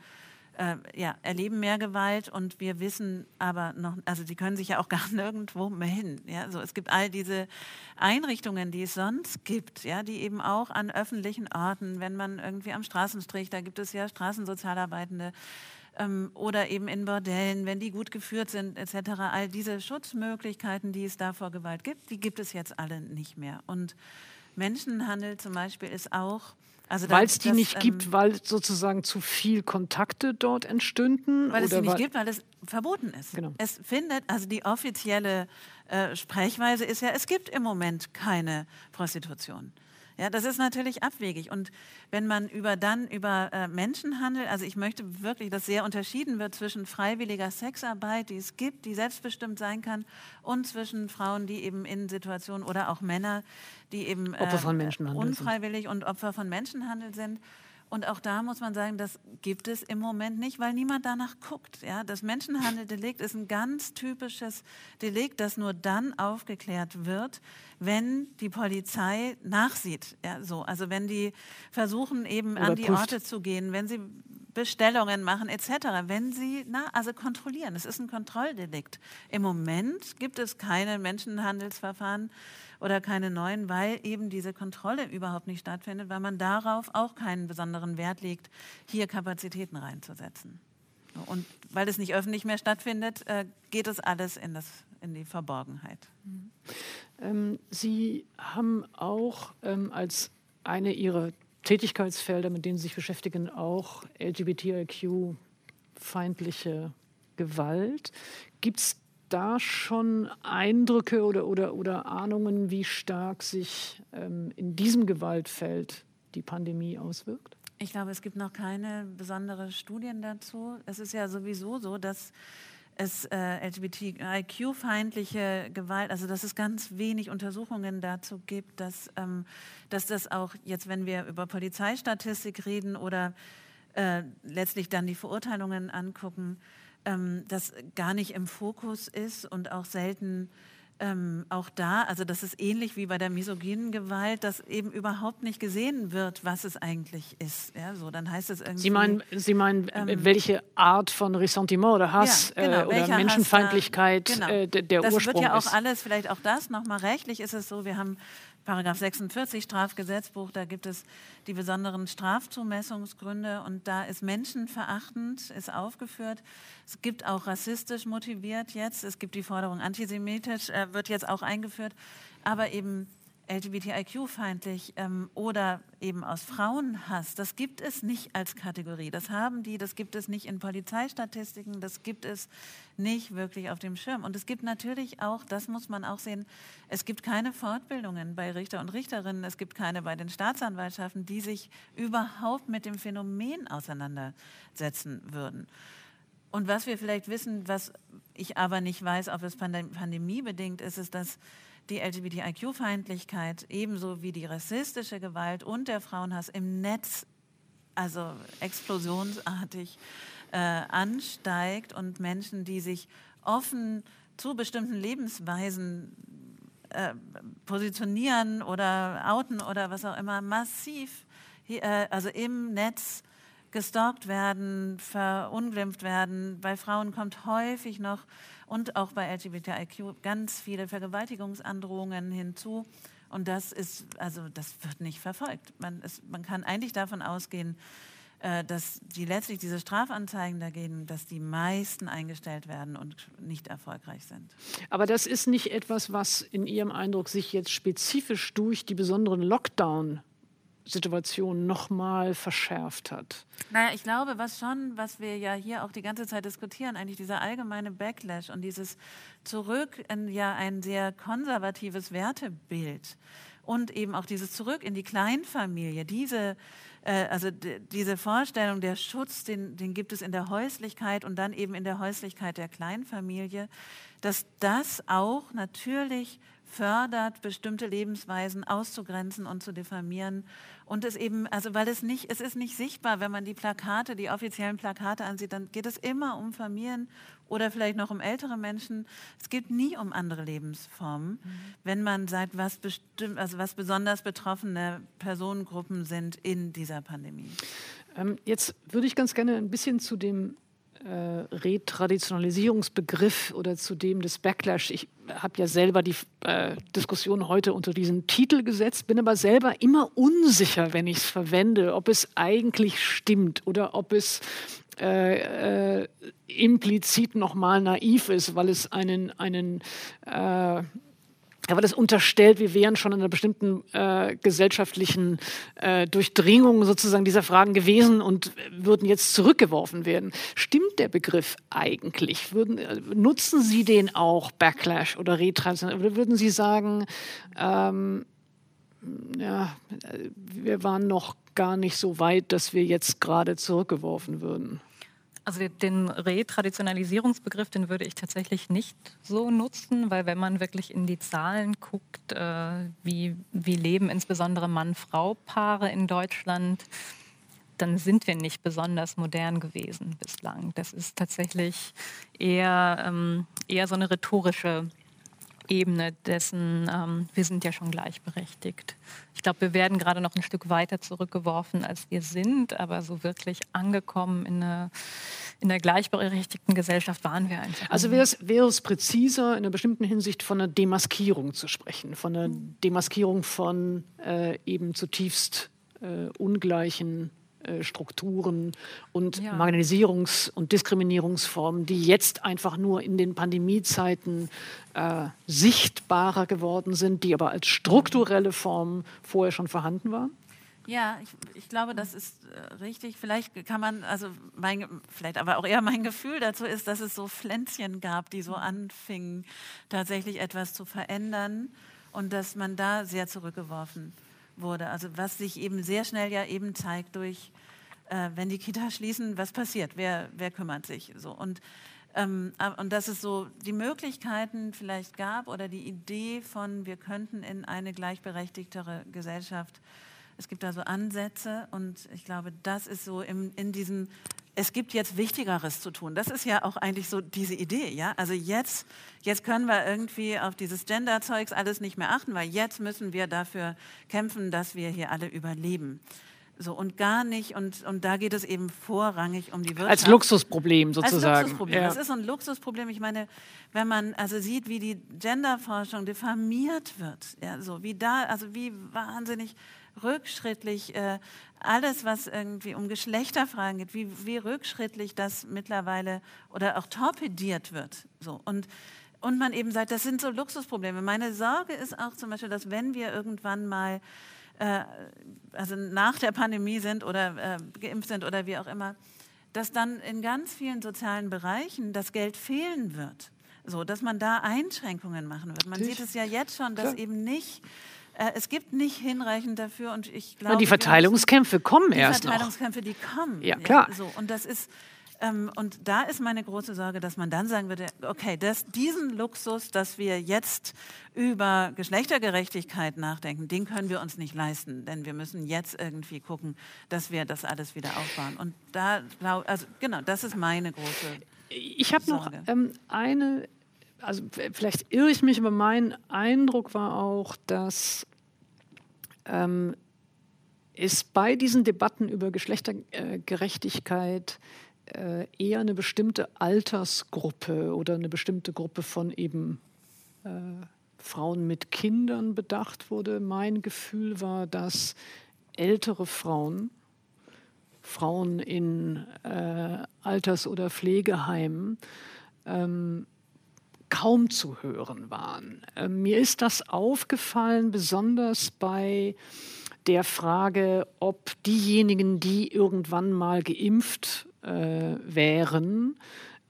äh, ja, erleben mehr Gewalt und wir wissen aber noch, also sie können sich ja auch gar nirgendwo melden. Ja, so es gibt all diese Einrichtungen, die es sonst gibt, ja, die eben auch an öffentlichen Orten, wenn man irgendwie am Straßenstrich, da gibt es ja Straßensozialarbeitende ähm, oder eben in Bordellen, wenn die gut geführt sind etc. All diese Schutzmöglichkeiten, die es da vor Gewalt gibt, die gibt es jetzt alle nicht mehr. Und Menschenhandel zum Beispiel ist auch Also weil es die das, nicht ähm, gibt, weil sozusagen zu viel Kontakte dort entstünden? Weil es sie nicht gibt, weil es verboten ist. Genau. Es findet, also die offizielle äh, Sprechweise ist ja, es gibt im Moment keine Prostitution. Ja, das ist natürlich abwegig. Und wenn man über dann über äh, Menschenhandel, also ich möchte wirklich, dass sehr unterschieden wird zwischen freiwilliger Sexarbeit, die es gibt, die selbstbestimmt sein kann, und zwischen Frauen, die eben in Situationen oder auch Männer, die eben äh, unfreiwillig und Opfer von Menschenhandel sind. Und auch da muss man sagen, das gibt es im Moment nicht, weil niemand danach guckt. Ja? Das Menschenhandeldelikt ist ein ganz typisches Delikt, das nur dann aufgeklärt wird, wenn die Polizei nachsieht. Ja, so. Also wenn die versuchen, eben Oder an die Orte zu gehen, wenn sie Bestellungen machen etc., wenn sie na, also kontrollieren. Es ist ein Kontrolldelikt. Im Moment gibt es keine Menschenhandelsverfahren oder keine neuen, weil eben diese Kontrolle überhaupt nicht stattfindet, weil man darauf auch keinen besonderen Wert legt, hier Kapazitäten reinzusetzen. Und weil es nicht öffentlich mehr stattfindet, äh, geht es alles in, das, in die Verborgenheit. Mhm. Ähm, Sie haben auch ähm, als eine Ihrer Tätigkeitsfelder, mit denen Sie sich beschäftigen, auch LGBTIQ-feindliche Gewalt. Gibt es da schon Eindrücke oder, oder, oder Ahnungen, wie stark sich ähm, in diesem Gewaltfeld die Pandemie auswirkt? Ich glaube, es gibt noch keine besonderen Studien dazu. Es ist ja sowieso so, dass es äh, LGBTIQ-feindliche Gewalt, also dass es ganz wenig Untersuchungen dazu gibt, dass, ähm, dass das auch jetzt, wenn wir über Polizeistatistik reden oder äh, letztlich dann die Verurteilungen angucken, ähm, das gar nicht im Fokus ist und auch selten ähm, auch da, also das ist ähnlich wie bei der misogynen Gewalt, dass eben überhaupt nicht gesehen wird, was es eigentlich ist. Ja, so, dann heißt es irgendwie. Sie meinen, Sie meinen ähm, welche Art von Ressentiment oder Hass ja, genau, äh, oder Menschenfeindlichkeit da, genau. äh, der das Ursprung ist? Das wird ja auch alles, vielleicht auch das nochmal rechtlich ist es so, wir haben Paragraph 46 Strafgesetzbuch, da gibt es die besonderen Strafzumessungsgründe und da ist menschenverachtend, ist aufgeführt. Es gibt auch rassistisch motiviert jetzt, es gibt die Forderung antisemitisch, äh, wird jetzt auch eingeführt, aber eben LGBTIQ-feindlich ähm, oder eben aus Frauenhass, das gibt es nicht als Kategorie. Das haben die, das gibt es nicht in Polizeistatistiken, das gibt es nicht wirklich auf dem Schirm. Und es gibt natürlich auch, das muss man auch sehen, es gibt keine Fortbildungen bei Richter und Richterinnen, es gibt keine bei den Staatsanwaltschaften, die sich überhaupt mit dem Phänomen auseinandersetzen würden. Und was wir vielleicht wissen, was ich aber nicht weiß, ob es pandemiebedingt ist, ist, dass die LGBTIQ-Feindlichkeit ebenso wie die rassistische Gewalt und der Frauenhass im Netz also explosionsartig äh, ansteigt und Menschen, die sich offen zu bestimmten Lebensweisen äh, positionieren oder outen oder was auch immer, massiv, äh, also im Netz gestalkt werden, verunglimpft werden. Bei Frauen kommt häufig noch und auch bei LGBTIQ ganz viele Vergewaltigungsandrohungen hinzu. Und das ist, also das wird nicht verfolgt. Man, ist, man kann eigentlich davon ausgehen, äh, dass die letztlich diese Strafanzeigen dagegen, dass die meisten eingestellt werden und nicht erfolgreich sind. Aber das ist nicht etwas, was in Ihrem Eindruck sich jetzt spezifisch durch die besonderen Lockdown Situation nochmal verschärft hat? Naja, ich glaube, was schon, was wir ja hier auch die ganze Zeit diskutieren, eigentlich dieser allgemeine Backlash und dieses Zurück in ja ein sehr konservatives Wertebild und eben auch dieses Zurück in die Kleinfamilie, diese äh, also diese Vorstellung, der Schutz, den, den gibt es in der Häuslichkeit und dann eben in der Häuslichkeit der Kleinfamilie, dass das auch natürlich fördert, bestimmte Lebensweisen auszugrenzen und zu diffamieren. Und es eben, also weil es nicht, es ist nicht sichtbar, wenn man die Plakate, die offiziellen Plakate ansieht, dann geht es immer um Familien oder vielleicht noch um ältere Menschen. Es geht nie um andere Lebensformen, mhm. wenn man sagt, was bestimmt, also was besonders betroffene Personengruppen sind in dieser Pandemie. Ähm, jetzt würde ich ganz gerne ein bisschen zu dem äh, Retraditionalisierungsbegriff oder zu dem des Backlash. Ich habe ja selber die äh, Diskussion heute unter diesen Titel gesetzt, bin aber selber immer unsicher, wenn ich es verwende, ob es eigentlich stimmt oder ob es äh, äh, implizit nochmal naiv ist, weil es einen, einen äh, aber das unterstellt, wir wären schon in einer bestimmten äh, gesellschaftlichen äh, Durchdringung sozusagen dieser Fragen gewesen und würden jetzt zurückgeworfen werden. Stimmt der Begriff eigentlich? Würden, äh, nutzen Sie den auch Backlash oder Retransition? Oder würden Sie sagen, ähm, ja, wir waren noch gar nicht so weit, dass wir jetzt gerade zurückgeworfen würden? Also den Retraditionalisierungsbegriff, den würde ich tatsächlich nicht so nutzen, weil wenn man wirklich in die Zahlen guckt, äh, wie, wie leben insbesondere Mann-Frau-Paare in Deutschland, dann sind wir nicht besonders modern gewesen bislang. Das ist tatsächlich eher, ähm, eher so eine rhetorische Ebene dessen, ähm, wir sind ja schon gleichberechtigt. Ich glaube, wir werden gerade noch ein Stück weiter zurückgeworfen, als wir sind, aber so wirklich angekommen in, eine, in einer gleichberechtigten Gesellschaft waren wir einfach. Also wäre es, wäre es präziser, in einer bestimmten Hinsicht von einer Demaskierung zu sprechen, von einer Demaskierung von äh, eben zutiefst äh, ungleichen Strukturen und ja. Marginalisierungs- und Diskriminierungsformen, die jetzt einfach nur in den Pandemiezeiten äh, sichtbarer geworden sind, die aber als strukturelle Formen vorher schon vorhanden waren? Ja, ich, ich, glaube, das ist äh, richtig. Vielleicht kann man, also mein, vielleicht aber auch eher mein Gefühl dazu ist, dass es so Pflänzchen gab, die so anfingen, tatsächlich etwas zu verändern und dass man da sehr zurückgeworfen wurde. Also was sich eben sehr schnell ja eben zeigt durch, äh, wenn die Kita schließen, was passiert, wer, wer kümmert sich so. Und, ähm, und dass es so die Möglichkeiten vielleicht gab oder die Idee von, wir könnten in eine gleichberechtigtere Gesellschaft, es gibt da so Ansätze und ich glaube, das ist so im, in diesem es gibt jetzt Wichtigeres zu tun. Das ist ja auch eigentlich so diese Idee, ja. Also jetzt, jetzt können wir irgendwie auf dieses Gender-Zeugs alles nicht mehr achten, weil jetzt müssen wir dafür kämpfen, dass wir hier alle überleben. So, und gar nicht, und, und da geht es eben vorrangig um die Wirtschaft. Als Luxusproblem sozusagen. Als Luxusproblem. Ja. Das ist ein Luxusproblem. Ich meine, wenn man also sieht, wie die Genderforschung diffamiert wird, ja, so wie da, also wie wahnsinnig rückschrittlich äh, alles, was irgendwie um Geschlechterfragen geht, wie, wie rückschrittlich das mittlerweile oder auch torpediert wird. So. Und, und man eben sagt, das sind so Luxusprobleme. Meine Sorge ist auch zum Beispiel, dass wenn wir irgendwann mal äh, also nach der Pandemie sind oder äh, geimpft sind oder wie auch immer, dass dann in ganz vielen sozialen Bereichen das Geld fehlen wird. So, dass man da Einschränkungen machen wird. Man sieht es ja jetzt schon, dass Klar. eben nicht es gibt nicht hinreichend dafür und ich glaube. die Verteilungskämpfe kommen die erst noch. Die Verteilungskämpfe, die kommen. Ja, klar. Ja, so. Und das ist. Ähm, und da ist meine große Sorge, dass man dann sagen würde, okay, das, diesen Luxus, dass wir jetzt über Geschlechtergerechtigkeit nachdenken, den können wir uns nicht leisten, denn wir müssen jetzt irgendwie gucken, dass wir das alles wieder aufbauen. Und da, also genau, das ist meine große Ich habe noch ähm, eine also vielleicht irre ich mich, aber mein Eindruck war auch, dass ähm, es bei diesen Debatten über Geschlechtergerechtigkeit äh, eher eine bestimmte Altersgruppe oder eine bestimmte Gruppe von eben äh, Frauen mit Kindern bedacht wurde. Mein Gefühl war, dass ältere Frauen, Frauen in äh, Alters- oder Pflegeheimen, ähm, kaum zu hören waren. Äh, mir ist das aufgefallen, besonders bei der Frage, ob diejenigen, die irgendwann mal geimpft äh, wären,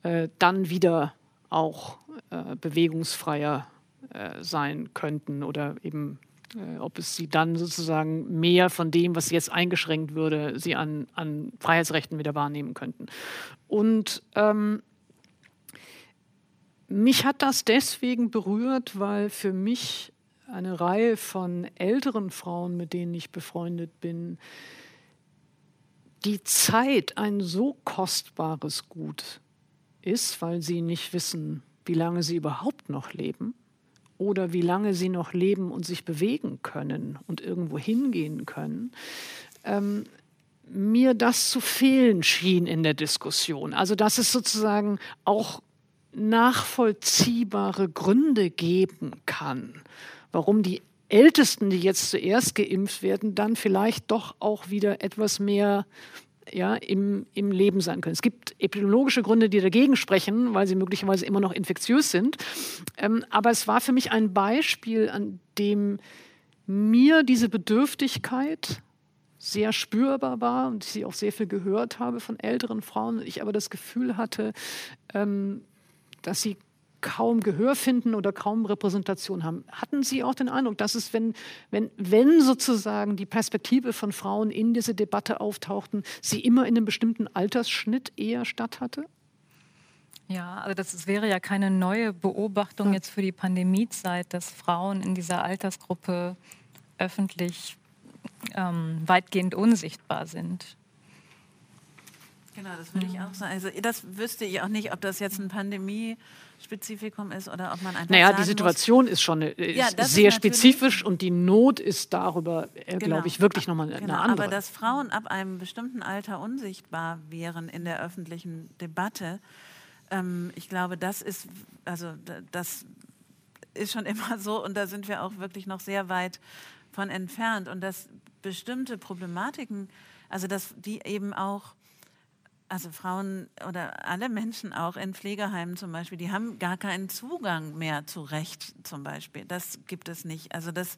äh, dann wieder auch äh, bewegungsfreier äh, sein könnten oder eben äh, ob es sie dann sozusagen mehr von dem, was jetzt eingeschränkt würde, sie an, an Freiheitsrechten wieder wahrnehmen könnten. Und ähm, mich hat das deswegen berührt, weil für mich eine Reihe von älteren Frauen, mit denen ich befreundet bin, die Zeit ein so kostbares Gut ist, weil sie nicht wissen, wie lange sie überhaupt noch leben oder wie lange sie noch leben und sich bewegen können und irgendwo hingehen können, ähm, mir das zu fehlen schien in der Diskussion. Also dass es sozusagen auch nachvollziehbare Gründe geben kann, warum die Ältesten, die jetzt zuerst geimpft werden, dann vielleicht doch auch wieder etwas mehr ja, im, im Leben sein können. Es gibt epidemiologische Gründe, die dagegen sprechen, weil sie möglicherweise immer noch infektiös sind. Ähm, aber es war für mich ein Beispiel, an dem mir diese Bedürftigkeit sehr spürbar war und ich sie auch sehr viel gehört habe von älteren Frauen. Ich aber das Gefühl hatte, ähm, dass sie kaum Gehör finden oder kaum Repräsentation haben. Hatten Sie auch den Eindruck, dass es, wenn, wenn, wenn sozusagen die Perspektive von Frauen in diese Debatte auftauchten, sie immer in einem bestimmten Altersschnitt eher statt hatte? Ja, also das wäre ja keine neue Beobachtung jetzt für die Pandemiezeit, dass Frauen in dieser Altersgruppe öffentlich ähm, weitgehend unsichtbar sind. Genau, das würde ich auch sagen. Also das wüsste ich auch nicht, ob das jetzt ein Pandemie Spezifikum ist oder ob man einfach. Naja, die Situation muss, ist schon ist ja, sehr ist spezifisch und die Not ist darüber, äh, genau. glaube ich, wirklich nochmal eine genau, andere. Aber dass Frauen ab einem bestimmten Alter unsichtbar wären in der öffentlichen Debatte, ähm, ich glaube, das ist, also das ist schon immer so und da sind wir auch wirklich noch sehr weit von entfernt und dass bestimmte Problematiken, also dass die eben auch also Frauen oder alle Menschen auch in Pflegeheimen zum Beispiel, die haben gar keinen Zugang mehr zu Recht zum Beispiel. Das gibt es nicht. Also das,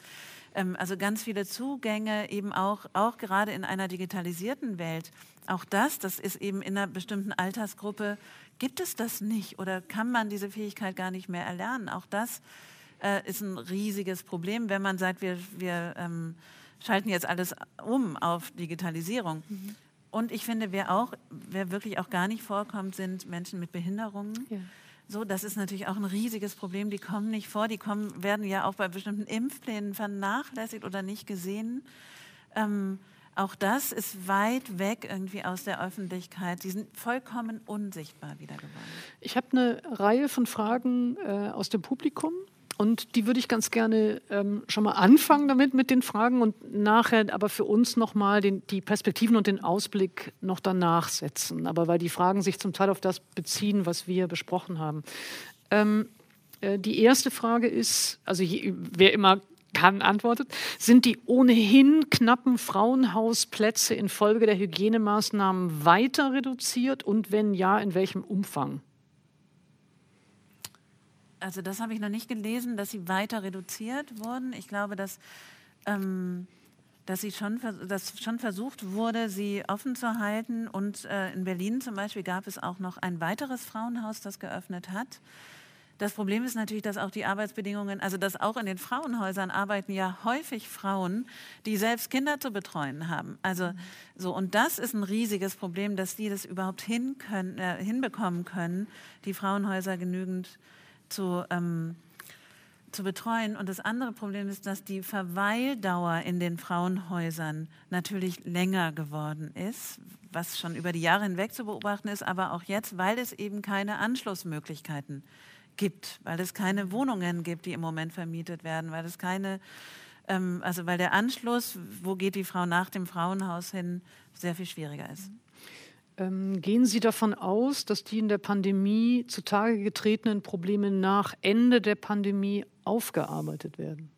ähm, also ganz viele Zugänge eben auch, auch gerade in einer digitalisierten Welt. Auch das, das ist eben in einer bestimmten Altersgruppe, gibt es das nicht oder kann man diese Fähigkeit gar nicht mehr erlernen. Auch das äh, ist ein riesiges Problem, wenn man sagt, wir, wir ähm, schalten jetzt alles um auf Digitalisierung. Mhm und ich finde, wer auch, wer wirklich auch gar nicht vorkommt, sind Menschen mit Behinderungen. Ja. So, das ist natürlich auch ein riesiges Problem. Die kommen nicht vor, die kommen, werden ja auch bei bestimmten Impfplänen vernachlässigt oder nicht gesehen. Ähm, auch das ist weit weg irgendwie aus der Öffentlichkeit. Die sind vollkommen unsichtbar wieder geworden. Ich habe eine Reihe von Fragen äh, aus dem Publikum. Und die würde ich ganz gerne ähm, schon mal anfangen damit mit den Fragen und nachher aber für uns nochmal die Perspektiven und den Ausblick noch danach setzen. Aber weil die Fragen sich zum Teil auf das beziehen, was wir besprochen haben. Ähm, äh, die erste Frage ist, also je, wer immer kann, antwortet, sind die ohnehin knappen Frauenhausplätze infolge der Hygienemaßnahmen weiter reduziert und wenn ja, in welchem Umfang? Also das habe ich noch nicht gelesen, dass sie weiter reduziert wurden. Ich glaube, dass, ähm, dass, sie schon, dass schon versucht wurde, sie offen zu halten. Und äh, in Berlin zum Beispiel gab es auch noch ein weiteres Frauenhaus, das geöffnet hat. Das Problem ist natürlich, dass auch die Arbeitsbedingungen, also dass auch in den Frauenhäusern arbeiten ja häufig Frauen, die selbst Kinder zu betreuen haben. Also so und das ist ein riesiges Problem, dass die das überhaupt hin können, äh, hinbekommen können, die Frauenhäuser genügend zu, ähm, zu betreuen. Und das andere Problem ist, dass die Verweildauer in den Frauenhäusern natürlich länger geworden ist, was schon über die Jahre hinweg zu beobachten ist, aber auch jetzt, weil es eben keine Anschlussmöglichkeiten gibt, weil es keine Wohnungen gibt, die im Moment vermietet werden, weil es keine, ähm, also weil der Anschluss, wo geht die Frau nach dem Frauenhaus hin, sehr viel schwieriger ist. Ähm, gehen Sie davon aus, dass die in der Pandemie zutage getretenen Probleme nach Ende der Pandemie aufgearbeitet werden?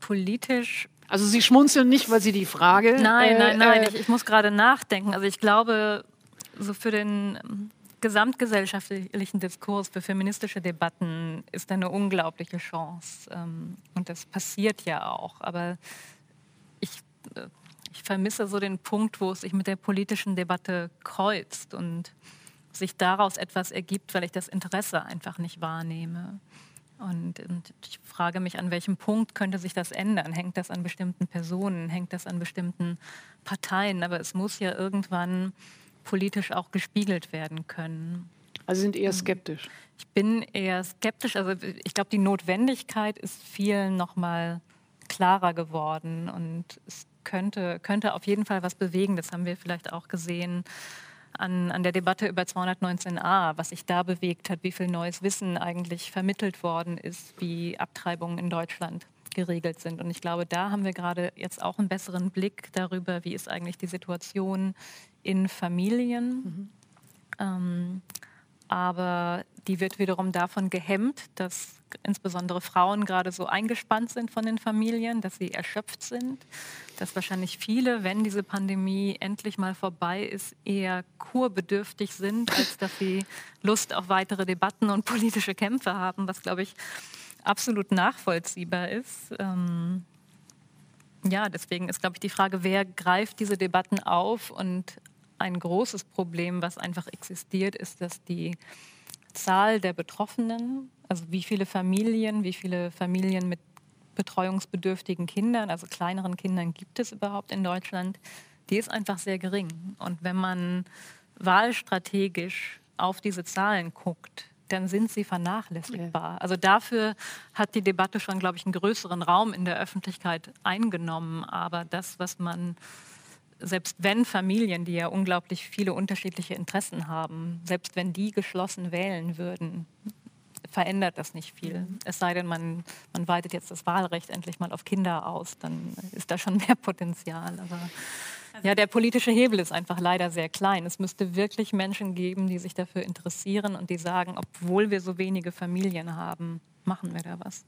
Politisch. Also Sie schmunzeln nicht, weil Sie die Frage. Nein, nein, nein. Äh, ich, ich muss gerade nachdenken. Also ich glaube, so für den gesamtgesellschaftlichen Diskurs für feministische Debatten ist eine unglaubliche Chance. Ähm, und das passiert ja auch. Aber ich, äh, ich vermisse so den Punkt, wo es sich mit der politischen Debatte kreuzt und sich daraus etwas ergibt, weil ich das Interesse einfach nicht wahrnehme. Und, und, ich frage mich, an welchem Punkt könnte sich das ändern? Hängt das an bestimmten Personen? Hängt das an bestimmten Parteien? Aber es muss ja irgendwann politisch auch gespiegelt werden können. Also sind eher skeptisch. Ich bin eher skeptisch. Also ich glaube, die Notwendigkeit ist vielen noch mal klarer geworden und es könnte, könnte auf jeden Fall was bewegen. Das haben wir vielleicht auch gesehen an, an der Debatte über 219a, was sich da bewegt hat, wie viel neues Wissen eigentlich vermittelt worden ist, wie Abtreibungen in Deutschland geregelt sind. Und ich glaube, da haben wir gerade jetzt auch einen besseren Blick darüber, wie ist eigentlich die Situation in Familien. Mhm. Ähm, aber die wird wiederum davon gehemmt, dass insbesondere Frauen gerade so eingespannt sind von den Familien, dass sie erschöpft sind, dass wahrscheinlich viele, wenn diese Pandemie endlich mal vorbei ist, eher kurbedürftig sind, als dass sie Lust auf weitere Debatten und politische Kämpfe haben, was, glaube ich, absolut nachvollziehbar ist. Ähm ja, deswegen ist, glaube ich, die Frage, wer greift diese Debatten auf und ein großes Problem, was einfach existiert, ist, dass die Zahl der Betroffenen, also wie viele Familien, wie viele Familien mit betreuungsbedürftigen Kindern, also kleineren Kindern gibt es überhaupt in Deutschland, die ist einfach sehr gering. Und wenn man wahlstrategisch auf diese Zahlen guckt, dann sind sie vernachlässigbar. Also dafür hat die Debatte schon, glaube ich, einen größeren Raum in der Öffentlichkeit eingenommen. Aber das, was man selbst wenn Familien, die ja unglaublich viele unterschiedliche Interessen haben, selbst wenn die geschlossen wählen würden, verändert das nicht viel. Mhm. Es sei denn, man, man weitet jetzt das Wahlrecht endlich mal auf Kinder aus, dann ist da schon mehr Potenzial. Aber also ja, der politische Hebel ist einfach leider sehr klein. Es müsste wirklich Menschen geben, die sich dafür interessieren und die sagen, obwohl wir so wenige Familien haben, machen wir da was.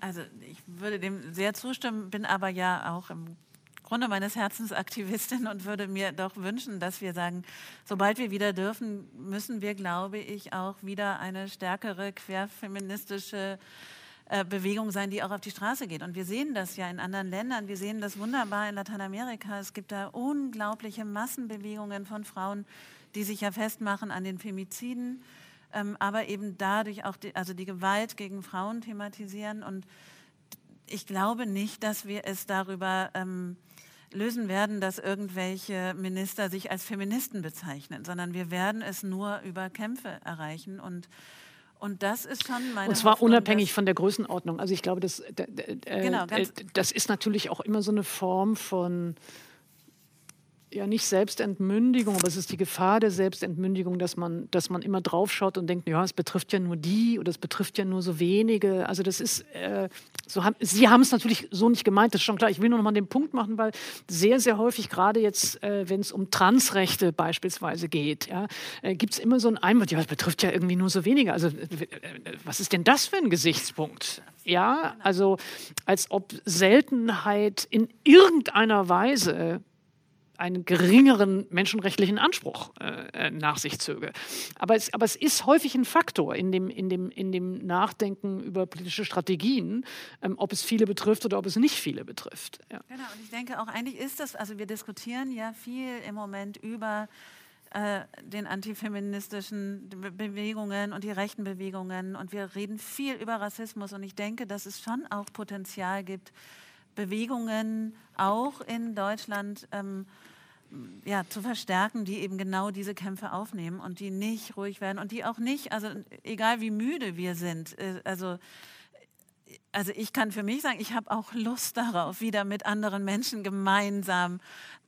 Also ich würde dem sehr zustimmen, bin aber ja auch im Grunde meines Herzens Aktivistin und würde mir doch wünschen, dass wir sagen, sobald wir wieder dürfen, müssen wir, glaube ich, auch wieder eine stärkere querfeministische äh, Bewegung sein, die auch auf die Straße geht. Und wir sehen das ja in anderen Ländern. Wir sehen das wunderbar in Lateinamerika. Es gibt da unglaubliche Massenbewegungen von Frauen, die sich ja festmachen an den Femiziden, ähm, aber eben dadurch auch die, also die Gewalt gegen Frauen thematisieren. Und ich glaube nicht, dass wir es darüber ähm, lösen werden, dass irgendwelche Minister sich als Feministen bezeichnen, sondern wir werden es nur über Kämpfe erreichen und und das ist schon meine Und zwar Hoffnung, unabhängig von der Größenordnung. Also ich glaube, das, äh, genau, das ist natürlich auch immer so eine Form von ja nicht Selbstentmündigung, aber es ist die Gefahr der Selbstentmündigung, dass man, dass man immer draufschaut und denkt, ja, es betrifft ja nur die oder es betrifft ja nur so wenige. Also das ist, äh, so haben, Sie haben es natürlich so nicht gemeint, das ist schon klar. Ich will nur noch mal den Punkt machen, weil sehr, sehr häufig, gerade jetzt, äh, wenn es um Transrechte beispielsweise geht, ja, äh, gibt es immer so ein Einwand, ja, es betrifft ja irgendwie nur so wenige. Also äh, was ist denn das für ein Gesichtspunkt? Ja, also als ob Seltenheit in irgendeiner Weise einen geringeren menschenrechtlichen Anspruch äh, äh, nach sich zöge. Aber es, aber es ist häufig ein Faktor in dem, in dem, in dem Nachdenken über politische Strategien, ähm, ob es viele betrifft oder ob es nicht viele betrifft. Ja. Genau, und ich denke auch eigentlich ist das, also wir diskutieren ja viel im Moment über äh, den antifeministischen Bewegungen und die rechten Bewegungen und wir reden viel über Rassismus und ich denke, dass es schon auch Potenzial gibt, Bewegungen auch in Deutschland ähm, ja, zu verstärken, die eben genau diese Kämpfe aufnehmen und die nicht ruhig werden und die auch nicht, also egal wie müde wir sind, äh, also also ich kann für mich sagen, ich habe auch Lust darauf, wieder mit anderen Menschen gemeinsam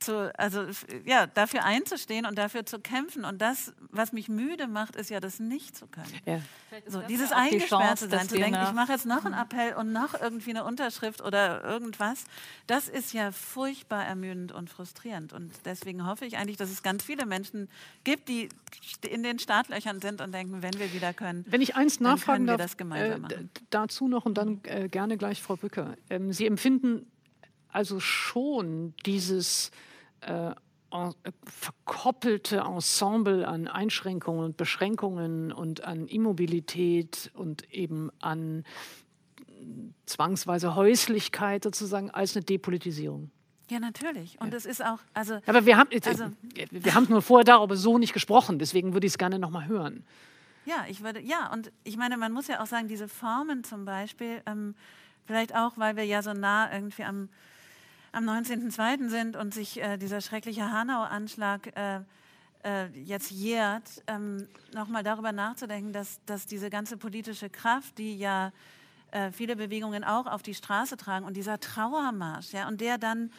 zu, also ja, dafür einzustehen und dafür zu kämpfen. Und das, was mich müde macht, ist ja das nicht zu können. Ja. So, dieses ja eingesperrt zu sein, zu denken, ich mache jetzt noch einen Appell und noch irgendwie eine Unterschrift oder irgendwas, das ist ja furchtbar ermüdend und frustrierend. Und deswegen hoffe ich eigentlich, dass es ganz viele Menschen gibt, die in den Startlöchern sind und denken, wenn wir wieder können, wenn ich eins nachfragen darf, äh, dazu noch und dann äh, gerne gleich Frau Bücker. Ähm, Sie empfinden also schon dieses äh, verkoppelte Ensemble an Einschränkungen und Beschränkungen und an Immobilität und eben an zwangsweise Häuslichkeit sozusagen als eine Depolitisierung. Ja, natürlich. Und es ist auch, also. Aber wir haben, also, wir haben nur vorher darüber so nicht gesprochen, deswegen würde ich es gerne nochmal hören. Ja, ich würde, ja, und ich meine, man muss ja auch sagen, diese Formen zum Beispiel, ähm, vielleicht auch, weil wir ja so nah irgendwie am, am 19.02. sind und sich äh, dieser schreckliche Hanau-Anschlag äh, äh, jetzt jährt, ähm, nochmal darüber nachzudenken, dass, dass diese ganze politische Kraft, die ja äh, viele Bewegungen auch auf die Straße tragen und dieser Trauermarsch, ja, und der dann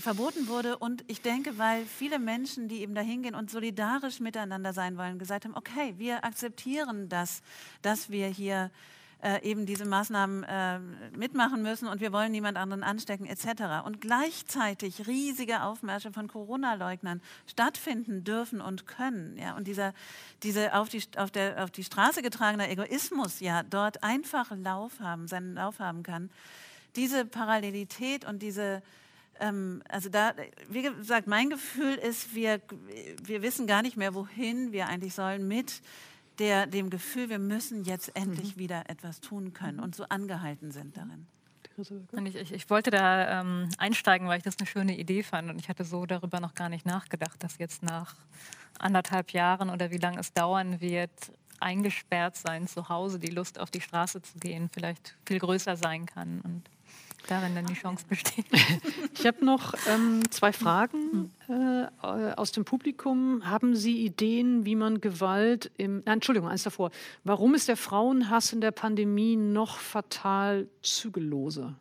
verboten wurde. Und ich denke, weil viele Menschen, die eben dahin gehen und solidarisch miteinander sein wollen, gesagt haben, okay, wir akzeptieren das, dass wir hier äh, eben diese Maßnahmen äh, mitmachen müssen und wir wollen niemand anderen anstecken etc. Und gleichzeitig riesige Aufmärsche von Corona-Leugnern stattfinden dürfen und können. Ja? Und dieser diese auf die, auf, der, auf die Straße getragene Egoismus ja dort einfach Lauf haben, seinen Lauf haben kann. Diese Parallelität und diese ähm, also da, wie gesagt, mein Gefühl ist, wir, wir wissen gar nicht mehr, wohin wir eigentlich sollen mit der, dem Gefühl, wir müssen jetzt endlich mhm. wieder etwas tun können und so angehalten sind darin. Ich, ich, ich, wollte da ähm, einsteigen, weil ich das eine schöne Idee fand und ich hatte so darüber noch gar nicht nachgedacht, dass jetzt nach anderthalb Jahren oder wie lange es dauern wird, eingesperrt sein zu Hause, die Lust auf die Straße zu gehen, vielleicht viel größer sein kann. Und darin dann die Chance besteht. Ich habe noch ähm, zwei Fragen äh, aus dem Publikum. Haben Sie Ideen, wie man Gewalt im. Nein, Entschuldigung, eins davor. Warum ist der Frauenhass in der Pandemie noch fatal zügelloser?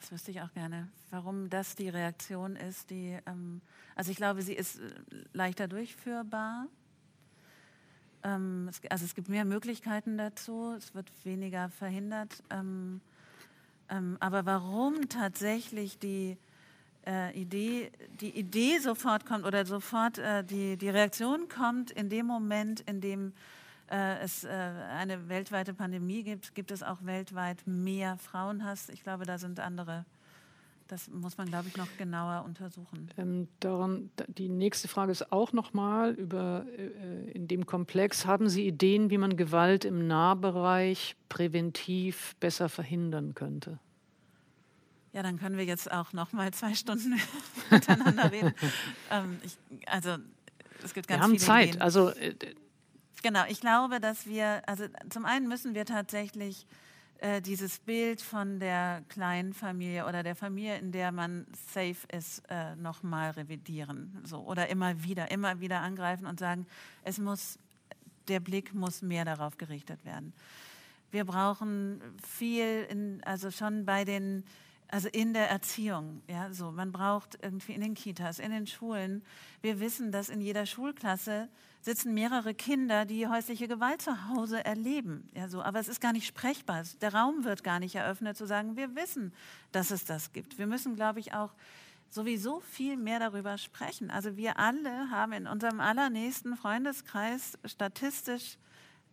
Das wüsste ich auch gerne. Warum das die Reaktion ist, die. Ähm, also, ich glaube, sie ist äh, leichter durchführbar ähm, es, also es gibt mehr Möglichkeiten dazu, es wird weniger verhindert. Ähm, ähm, aber warum tatsächlich die äh, Idee, die Idee sofort kommt oder sofort äh, die, die Reaktion kommt in dem Moment, in dem äh, es äh, eine weltweite Pandemie gibt, gibt es auch weltweit mehr Frauenhass. Ich glaube, da sind andere das muss man, glaube ich, noch genauer untersuchen. Ähm, daran, die nächste Frage ist auch nochmal über äh, in dem Komplex. Haben Sie Ideen, wie man Gewalt im Nahbereich präventiv besser verhindern könnte? Ja, dann können wir jetzt auch noch mal zwei Stunden miteinander reden. Ähm, ich, also es gibt ganz wir haben Zeit. Ideen. Also äh, genau, ich glaube, dass wir also zum einen müssen wir tatsächlich äh, dieses Bild von der kleinen Familie oder der Familie, in der man safe ist, äh, nochmal revidieren. So. Oder immer wieder, immer wieder angreifen und sagen, es muss, der Blick muss mehr darauf gerichtet werden. Wir brauchen viel, in, also schon bei den also in der Erziehung, ja, so. Man braucht irgendwie in den Kitas, in den Schulen. Wir wissen, dass in jeder Schulklasse sitzen mehrere Kinder, die häusliche Gewalt zu Hause erleben. Ja, so. Aber es ist gar nicht sprechbar. Der Raum wird gar nicht eröffnet, zu sagen, wir wissen, dass es das gibt. Wir müssen, glaube ich, auch sowieso viel mehr darüber sprechen. Also wir alle haben in unserem allernächsten Freundeskreis statistisch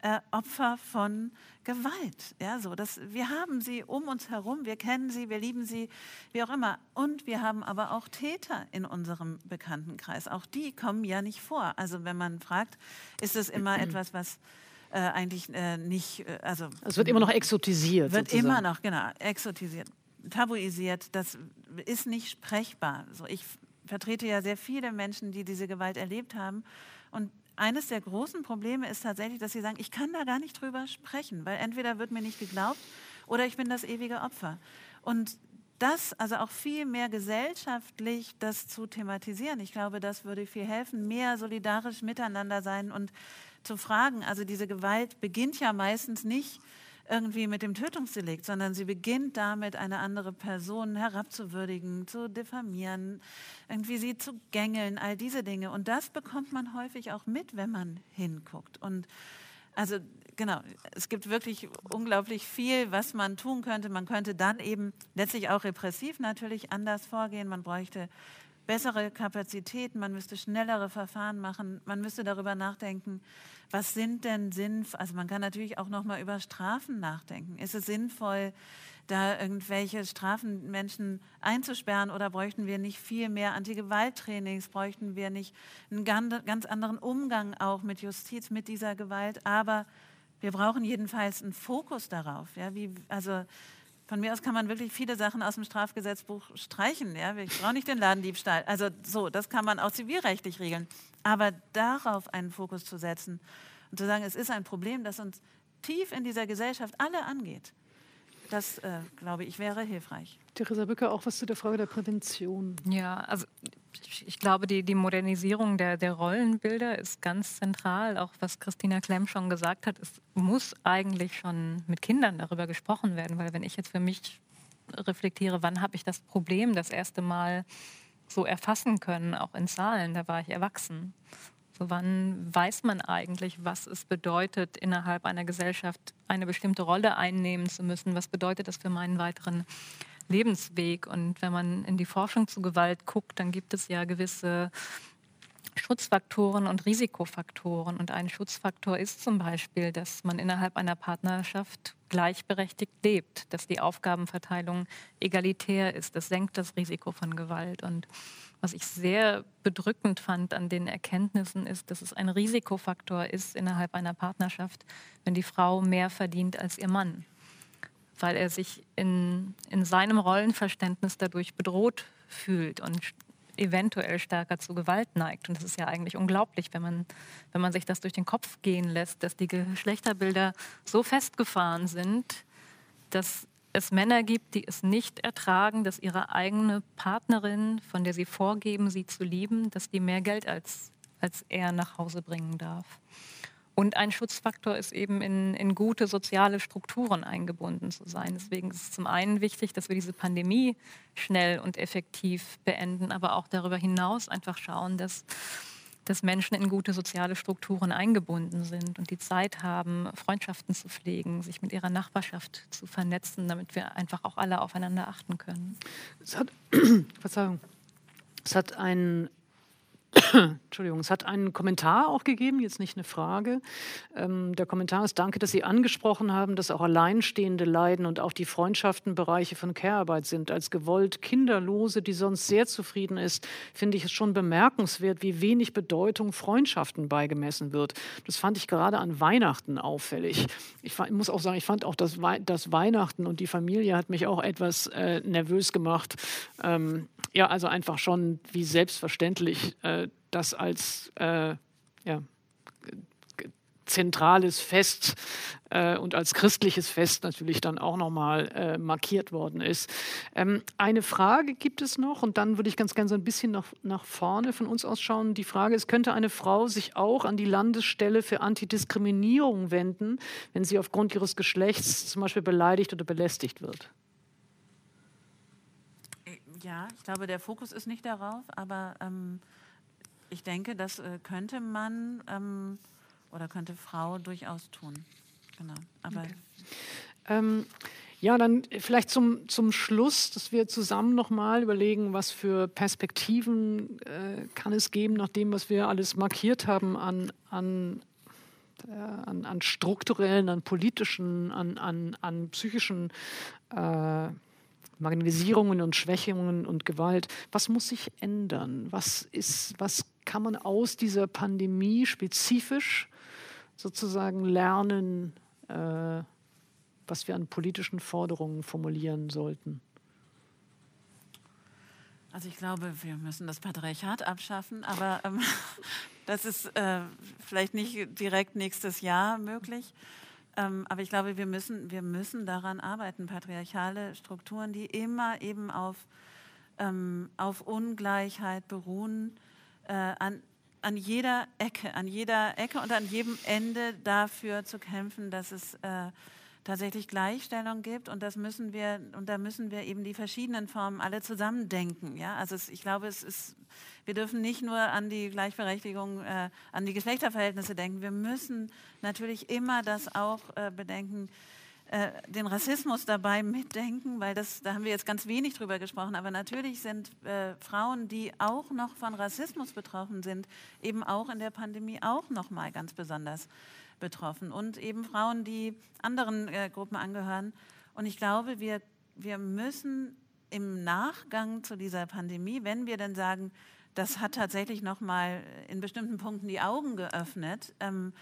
äh, Opfer von Gewalt. Ja, so, das, wir haben sie um uns herum, wir kennen sie, wir lieben sie, wie auch immer. Und wir haben aber auch Täter in unserem Bekanntenkreis. Auch die kommen ja nicht vor. Also wenn man fragt, ist es immer etwas, was äh, eigentlich äh, nicht, äh, also es wird immer noch exotisiert. Wird sozusagen. immer noch, genau, exotisiert, tabuisiert. Das ist nicht sprechbar. So, ich vertrete ja sehr viele Menschen, die diese Gewalt erlebt haben. Und eines der großen Probleme ist tatsächlich, dass sie sagen, ich kann da gar nicht drüber sprechen, weil entweder wird mir nicht geglaubt oder ich bin das ewige Opfer. Und das, also auch viel mehr gesellschaftlich das zu thematisieren, ich glaube, das würde viel helfen, mehr solidarisch miteinander sein und zu fragen. Also diese Gewalt beginnt ja meistens nicht irgendwie mit dem Tötungsdelikt, sondern sie beginnt damit, eine andere Person herabzuwürdigen, zu diffamieren, irgendwie sie zu gängeln, all diese Dinge. Und das bekommt man häufig auch mit, wenn man hinguckt. Und also genau, es gibt wirklich unglaublich viel, was man tun könnte. Man könnte dann eben letztlich auch repressiv natürlich anders vorgehen. Man bräuchte bessere Kapazitäten, man müsste schnellere Verfahren machen, man müsste darüber nachdenken, was sind denn sinnvoll, also man kann natürlich auch noch mal über Strafen nachdenken. Ist es sinnvoll, da irgendwelche Strafen Menschen einzusperren oder bräuchten wir nicht viel mehr Antigewalttrainings, bräuchten wir nicht einen ganz anderen Umgang auch mit Justiz, mit dieser Gewalt, aber wir brauchen jedenfalls einen Fokus darauf. Ja, wie, also von mir aus kann man wirklich viele Sachen aus dem Strafgesetzbuch streichen. Ja? Ich brauche nicht den Ladendiebstahl. Also so, das kann man auch zivilrechtlich regeln. Aber darauf einen Fokus zu setzen und zu sagen, es ist ein Problem, das uns tief in dieser Gesellschaft alle angeht, das, äh, glaube ich, wäre hilfreich. Theresa Bücker, auch was zu der Frage der Prävention. Ja, also ich, ich glaube, die, die Modernisierung der, der Rollenbilder ist ganz zentral. Auch was Christina Klemm schon gesagt hat, es muss eigentlich schon mit Kindern darüber gesprochen werden, weil wenn ich jetzt für mich reflektiere, wann habe ich das Problem das erste Mal so erfassen können, auch in Zahlen, da war ich erwachsen. Wann weiß man eigentlich, was es bedeutet, innerhalb einer Gesellschaft eine bestimmte Rolle einnehmen zu müssen? Was bedeutet das für meinen weiteren Lebensweg? Und wenn man in die Forschung zu Gewalt guckt, dann gibt es ja gewisse Schutzfaktoren und Risikofaktoren. Und ein Schutzfaktor ist zum Beispiel, dass man innerhalb einer Partnerschaft gleichberechtigt lebt, dass die Aufgabenverteilung egalitär ist. Das senkt das Risiko von Gewalt. Und was ich sehr bedrückend fand an den Erkenntnissen ist, dass es ein Risikofaktor ist innerhalb einer Partnerschaft, wenn die Frau mehr verdient als ihr Mann, weil er sich in, in seinem Rollenverständnis dadurch bedroht fühlt und eventuell stärker zu Gewalt neigt. Und das ist ja eigentlich unglaublich, wenn man, wenn man sich das durch den Kopf gehen lässt, dass die Geschlechterbilder so festgefahren sind, dass es Männer gibt, die es nicht ertragen, dass ihre eigene Partnerin, von der sie vorgeben, sie zu lieben, dass die mehr Geld als, als er nach Hause bringen darf. Und ein Schutzfaktor ist eben in, in gute soziale Strukturen eingebunden zu sein. Deswegen ist es zum einen wichtig, dass wir diese Pandemie schnell und effektiv beenden, aber auch darüber hinaus einfach schauen, dass, dass Menschen in gute soziale Strukturen eingebunden sind und die Zeit haben, Freundschaften zu pflegen, sich mit ihrer Nachbarschaft zu vernetzen, damit wir einfach auch alle aufeinander achten können. Es hat, Verzeihung, es hat einen Entschuldigung, es hat einen Kommentar auch gegeben, jetzt nicht eine Frage. Ähm, der Kommentar ist, danke, dass Sie angesprochen haben, dass auch Alleinstehende leiden und auch die Freundschaften Bereiche von Care-Arbeit sind. Als gewollt Kinderlose, die sonst sehr zufrieden ist, finde ich es schon bemerkenswert, wie wenig Bedeutung Freundschaften beigemessen wird. Das fand ich gerade an Weihnachten auffällig. Ich, ich muss auch sagen, ich fand auch das, das, Weihnachten und die Familie hat mich auch etwas äh, nervös gemacht. Ähm, ja, also einfach schon wie selbstverständlich äh, das als äh, ja, zentrales Fest äh, und als christliches Fest natürlich dann auch nochmal äh, markiert worden ist. Ähm, eine Frage gibt es noch und dann würde ich ganz gerne so ein bisschen nach, nach vorne von uns ausschauen. Die Frage ist, könnte eine Frau sich auch an die Landesstelle für Antidiskriminierung wenden, wenn sie aufgrund ihres Geschlechts zum Beispiel beleidigt oder belästigt wird? Ja, ich glaube, der Fokus ist nicht darauf, aber ähm, ich denke, das äh, könnte man ähm, oder könnte Frau durchaus tun. Genau. Aber okay. ähm, ja, dann vielleicht zum, zum Schluss, dass wir zusammen nochmal überlegen, was für Perspektiven äh, kann es geben, nach dem, was wir alles markiert haben an, an, äh, an, an strukturellen, an politischen, an, an, an psychischen äh, Marginalisierungen und Schwächungen und Gewalt. Was muss sich ändern? Was, ist, was kann man aus dieser Pandemie spezifisch sozusagen lernen, äh, was wir an politischen Forderungen formulieren sollten? Also ich glaube, wir müssen das Patriarchat abschaffen, aber ähm, das ist äh, vielleicht nicht direkt nächstes Jahr möglich. Ähm, aber ich glaube, wir müssen, wir müssen daran arbeiten, patriarchale Strukturen, die immer eben auf, ähm, auf Ungleichheit beruhen, äh, an, an jeder Ecke, an jeder Ecke und an jedem Ende dafür zu kämpfen, dass es äh, tatsächlich Gleichstellung gibt und das müssen wir und da müssen wir eben die verschiedenen Formen alle zusammen denken. Ja, also es, ich glaube, es ist, wir dürfen nicht nur an die Gleichberechtigung, äh, an die Geschlechterverhältnisse denken. Wir müssen natürlich immer das auch äh, bedenken, äh, den Rassismus dabei mitdenken, weil das, da haben wir jetzt ganz wenig drüber gesprochen. Aber natürlich sind äh, Frauen, die auch noch von Rassismus betroffen sind, eben auch in der Pandemie auch noch mal ganz besonders betroffen und eben Frauen, die anderen äh, Gruppen angehören. Und ich glaube, wir, wir müssen im Nachgang zu dieser Pandemie, wenn wir dann sagen, das hat tatsächlich noch mal in bestimmten Punkten die Augen geöffnet, ähm,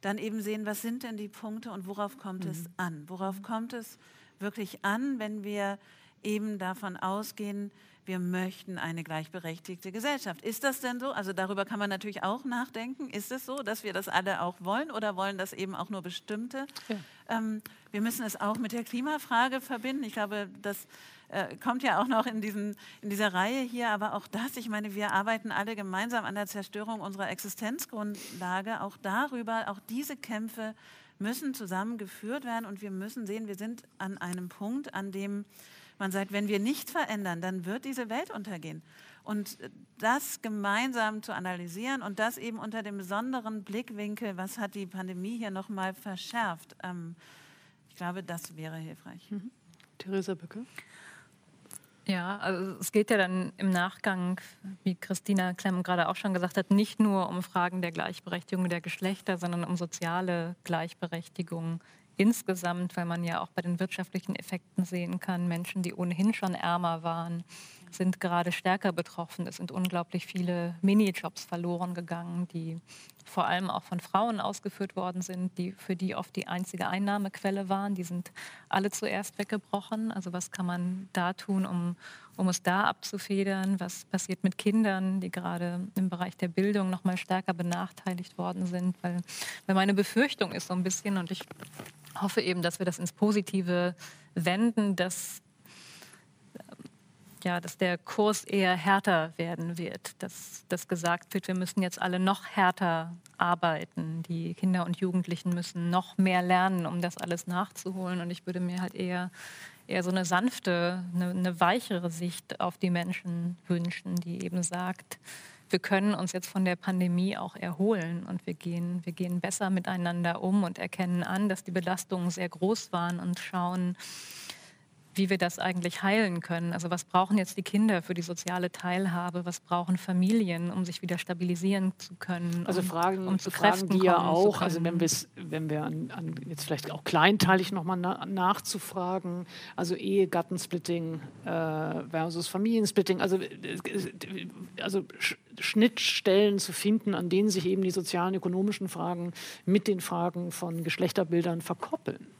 dann eben sehen, was sind denn die Punkte und worauf kommt mhm. es an? Worauf kommt es wirklich an, wenn wir eben davon ausgehen, wir möchten eine gleichberechtigte Gesellschaft. Ist das denn so? Also darüber kann man natürlich auch nachdenken. Ist es so, dass wir das alle auch wollen oder wollen das eben auch nur bestimmte? Ja. Ähm, wir müssen es auch mit der Klimafrage verbinden. Ich glaube, das äh, kommt ja auch noch in, diesen, in dieser Reihe hier, aber auch das, ich meine, wir arbeiten alle gemeinsam an der Zerstörung unserer Existenzgrundlage. Auch darüber, auch diese Kämpfe müssen zusammengeführt werden und wir müssen sehen, wir sind an einem Punkt, an dem man sagt, wenn wir nichts verändern, dann wird diese Welt untergehen. Und das gemeinsam zu analysieren und das eben unter dem besonderen Blickwinkel, was hat die Pandemie hier nochmal verschärft, ähm, ich glaube, das wäre hilfreich. Mhm. Theresa Bücke. Ja, also es geht ja dann im Nachgang, wie Christina Klemm gerade auch schon gesagt hat, nicht nur um Fragen der Gleichberechtigung der Geschlechter, sondern um soziale Gleichberechtigung insgesamt, weil man ja auch bei den wirtschaftlichen Effekten sehen kann, Menschen, die ohnehin schon ärmer waren, sind gerade stärker betroffen. Es sind unglaublich viele Minijobs verloren gegangen, die vor allem auch von Frauen ausgeführt worden sind, die für die oft die einzige Einnahmequelle waren. Die sind alle zuerst weggebrochen. Also was kann man da tun, um, um es da abzufedern? Was passiert mit Kindern, die gerade im Bereich der Bildung noch mal stärker benachteiligt worden sind? Weil, weil meine Befürchtung ist so ein bisschen, und ich hoffe eben, dass wir das ins Positive wenden, dass ja, dass der Kurs eher härter werden wird, dass, dass gesagt wird, wir müssen jetzt alle noch härter arbeiten. Die Kinder und Jugendlichen müssen noch mehr lernen, um das alles nachzuholen. Und ich würde mir halt eher, eher so eine sanfte, eine, eine weichere Sicht auf die Menschen wünschen, die eben sagt, wir können uns jetzt von der Pandemie auch erholen und wir gehen, wir gehen besser miteinander um und erkennen an, dass die Belastungen sehr groß waren und schauen, wie wir das eigentlich heilen können. Also was brauchen jetzt die Kinder für die soziale Teilhabe? Was brauchen Familien, um sich wieder stabilisieren zu können? Also Fragen, um zu Fragen die ja auch, also wenn, wenn wir an, an, jetzt vielleicht auch kleinteilig nochmal na, nachzufragen, also Ehegattensplitting äh, versus Familiensplitting, also, äh, also Schnittstellen zu finden, an denen sich eben die sozialen, ökonomischen Fragen mit den Fragen von Geschlechterbildern verkoppeln.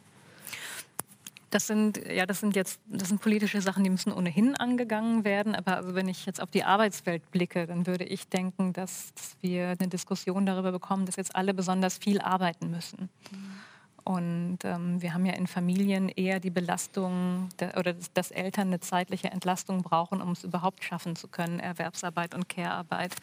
Das sind, ja, das sind jetzt, das sind politische Sachen, die müssen ohnehin angegangen werden. Aber also wenn ich jetzt auf die Arbeitswelt blicke, dann würde ich denken, dass, wir eine Diskussion darüber bekommen, dass jetzt alle besonders viel arbeiten müssen. Mhm. Und ähm, wir haben ja in Familien eher die Belastung de, oder dass, dass Eltern eine zeitliche Entlastung brauchen, um es überhaupt schaffen zu können, Erwerbsarbeit und Care-Arbeit.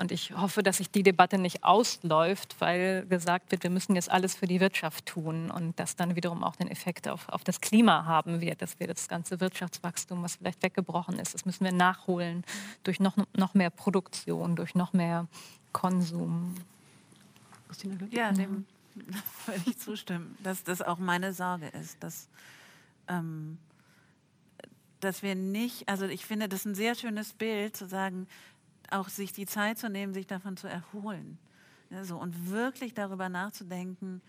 Und ich hoffe, dass sich die Debatte nicht ausläuft, weil gesagt wird, wir müssen jetzt alles für die Wirtschaft tun und das dann wiederum auch den Effekt auf, auf das Klima haben wird, dass wir das ganze Wirtschaftswachstum, was vielleicht weggebrochen ist, das müssen wir nachholen durch noch, noch mehr Produktion, durch noch mehr Konsum. Ja, dem würde ich zustimmen, dass das auch meine Sorge ist, dass, ähm, dass wir nicht, also ich finde das ein sehr schönes Bild zu sagen, auch sich die Zeit zu nehmen, sich davon zu erholen. Ja, so, und wirklich darüber nachzudenken.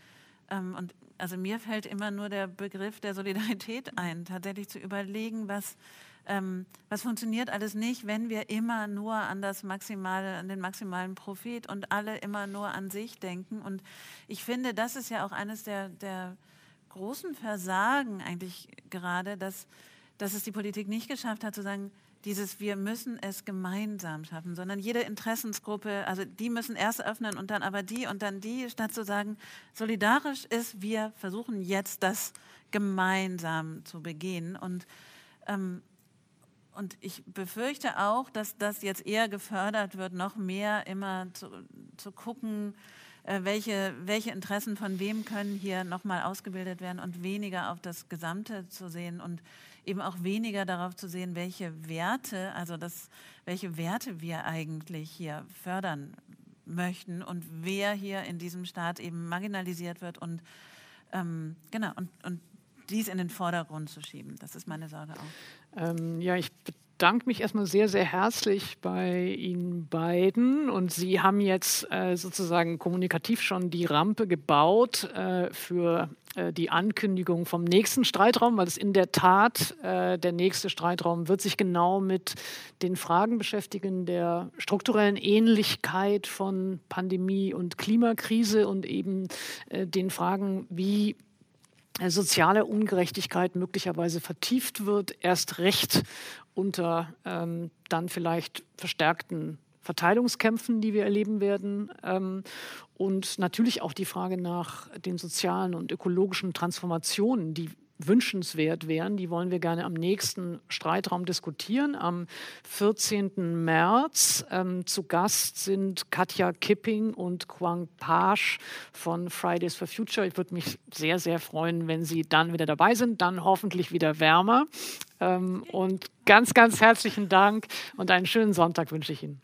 Ähm, und also mir fällt immer nur der Begriff der Solidarität ein, tatsächlich zu überlegen, was, ähm, was funktioniert alles nicht, wenn wir immer nur an das maximale, an den maximalen Profit und alle immer nur an sich denken. Und ich finde, das ist ja auch eines der, der großen Versagen eigentlich gerade, dass, dass es die Politik nicht geschafft hat, zu sagen, dieses wir müssen es gemeinsam schaffen, sondern jede Interessensgruppe, also die müssen erst öffnen und dann aber die und dann die, statt zu sagen, solidarisch ist, wir versuchen jetzt das gemeinsam zu begehen. Und, ähm, und ich befürchte auch, dass das jetzt eher gefördert wird, noch mehr immer zu, zu gucken, äh, welche, welche Interessen von wem können hier nochmal ausgebildet werden und weniger auf das Gesamte zu sehen und eben auch weniger darauf zu sehen, welche Werte, also das, welche Werte wir eigentlich hier fördern möchten und wer hier in diesem Staat eben marginalisiert wird und ähm, genau und, und dies in den Vordergrund zu schieben. Das ist meine Sorge auch. Ähm, ja, ich bedanke mich erstmal sehr, sehr herzlich bei Ihnen beiden. Und Sie haben jetzt äh, sozusagen kommunikativ schon die Rampe gebaut äh, für äh, die Ankündigung vom nächsten Streitraum, weil es in der Tat äh, der nächste Streitraum wird sich genau mit den Fragen beschäftigen der strukturellen Ähnlichkeit von Pandemie und Klimakrise und eben äh, den Fragen, wie soziale Ungerechtigkeit möglicherweise vertieft wird, erst recht unter ähm, dann vielleicht verstärkten Verteilungskämpfen, die wir erleben werden. Ähm, und natürlich auch die Frage nach den sozialen und ökologischen Transformationen, die wünschenswert wären. Die wollen wir gerne am nächsten Streitraum diskutieren, am 14. März. Ähm, zu Gast sind Katja Kipping und Quang Pasch von Fridays for Future. Ich würde mich sehr, sehr freuen, wenn Sie dann wieder dabei sind, dann hoffentlich wieder wärmer. Ähm, und ganz, ganz herzlichen Dank und einen schönen Sonntag wünsche ich Ihnen.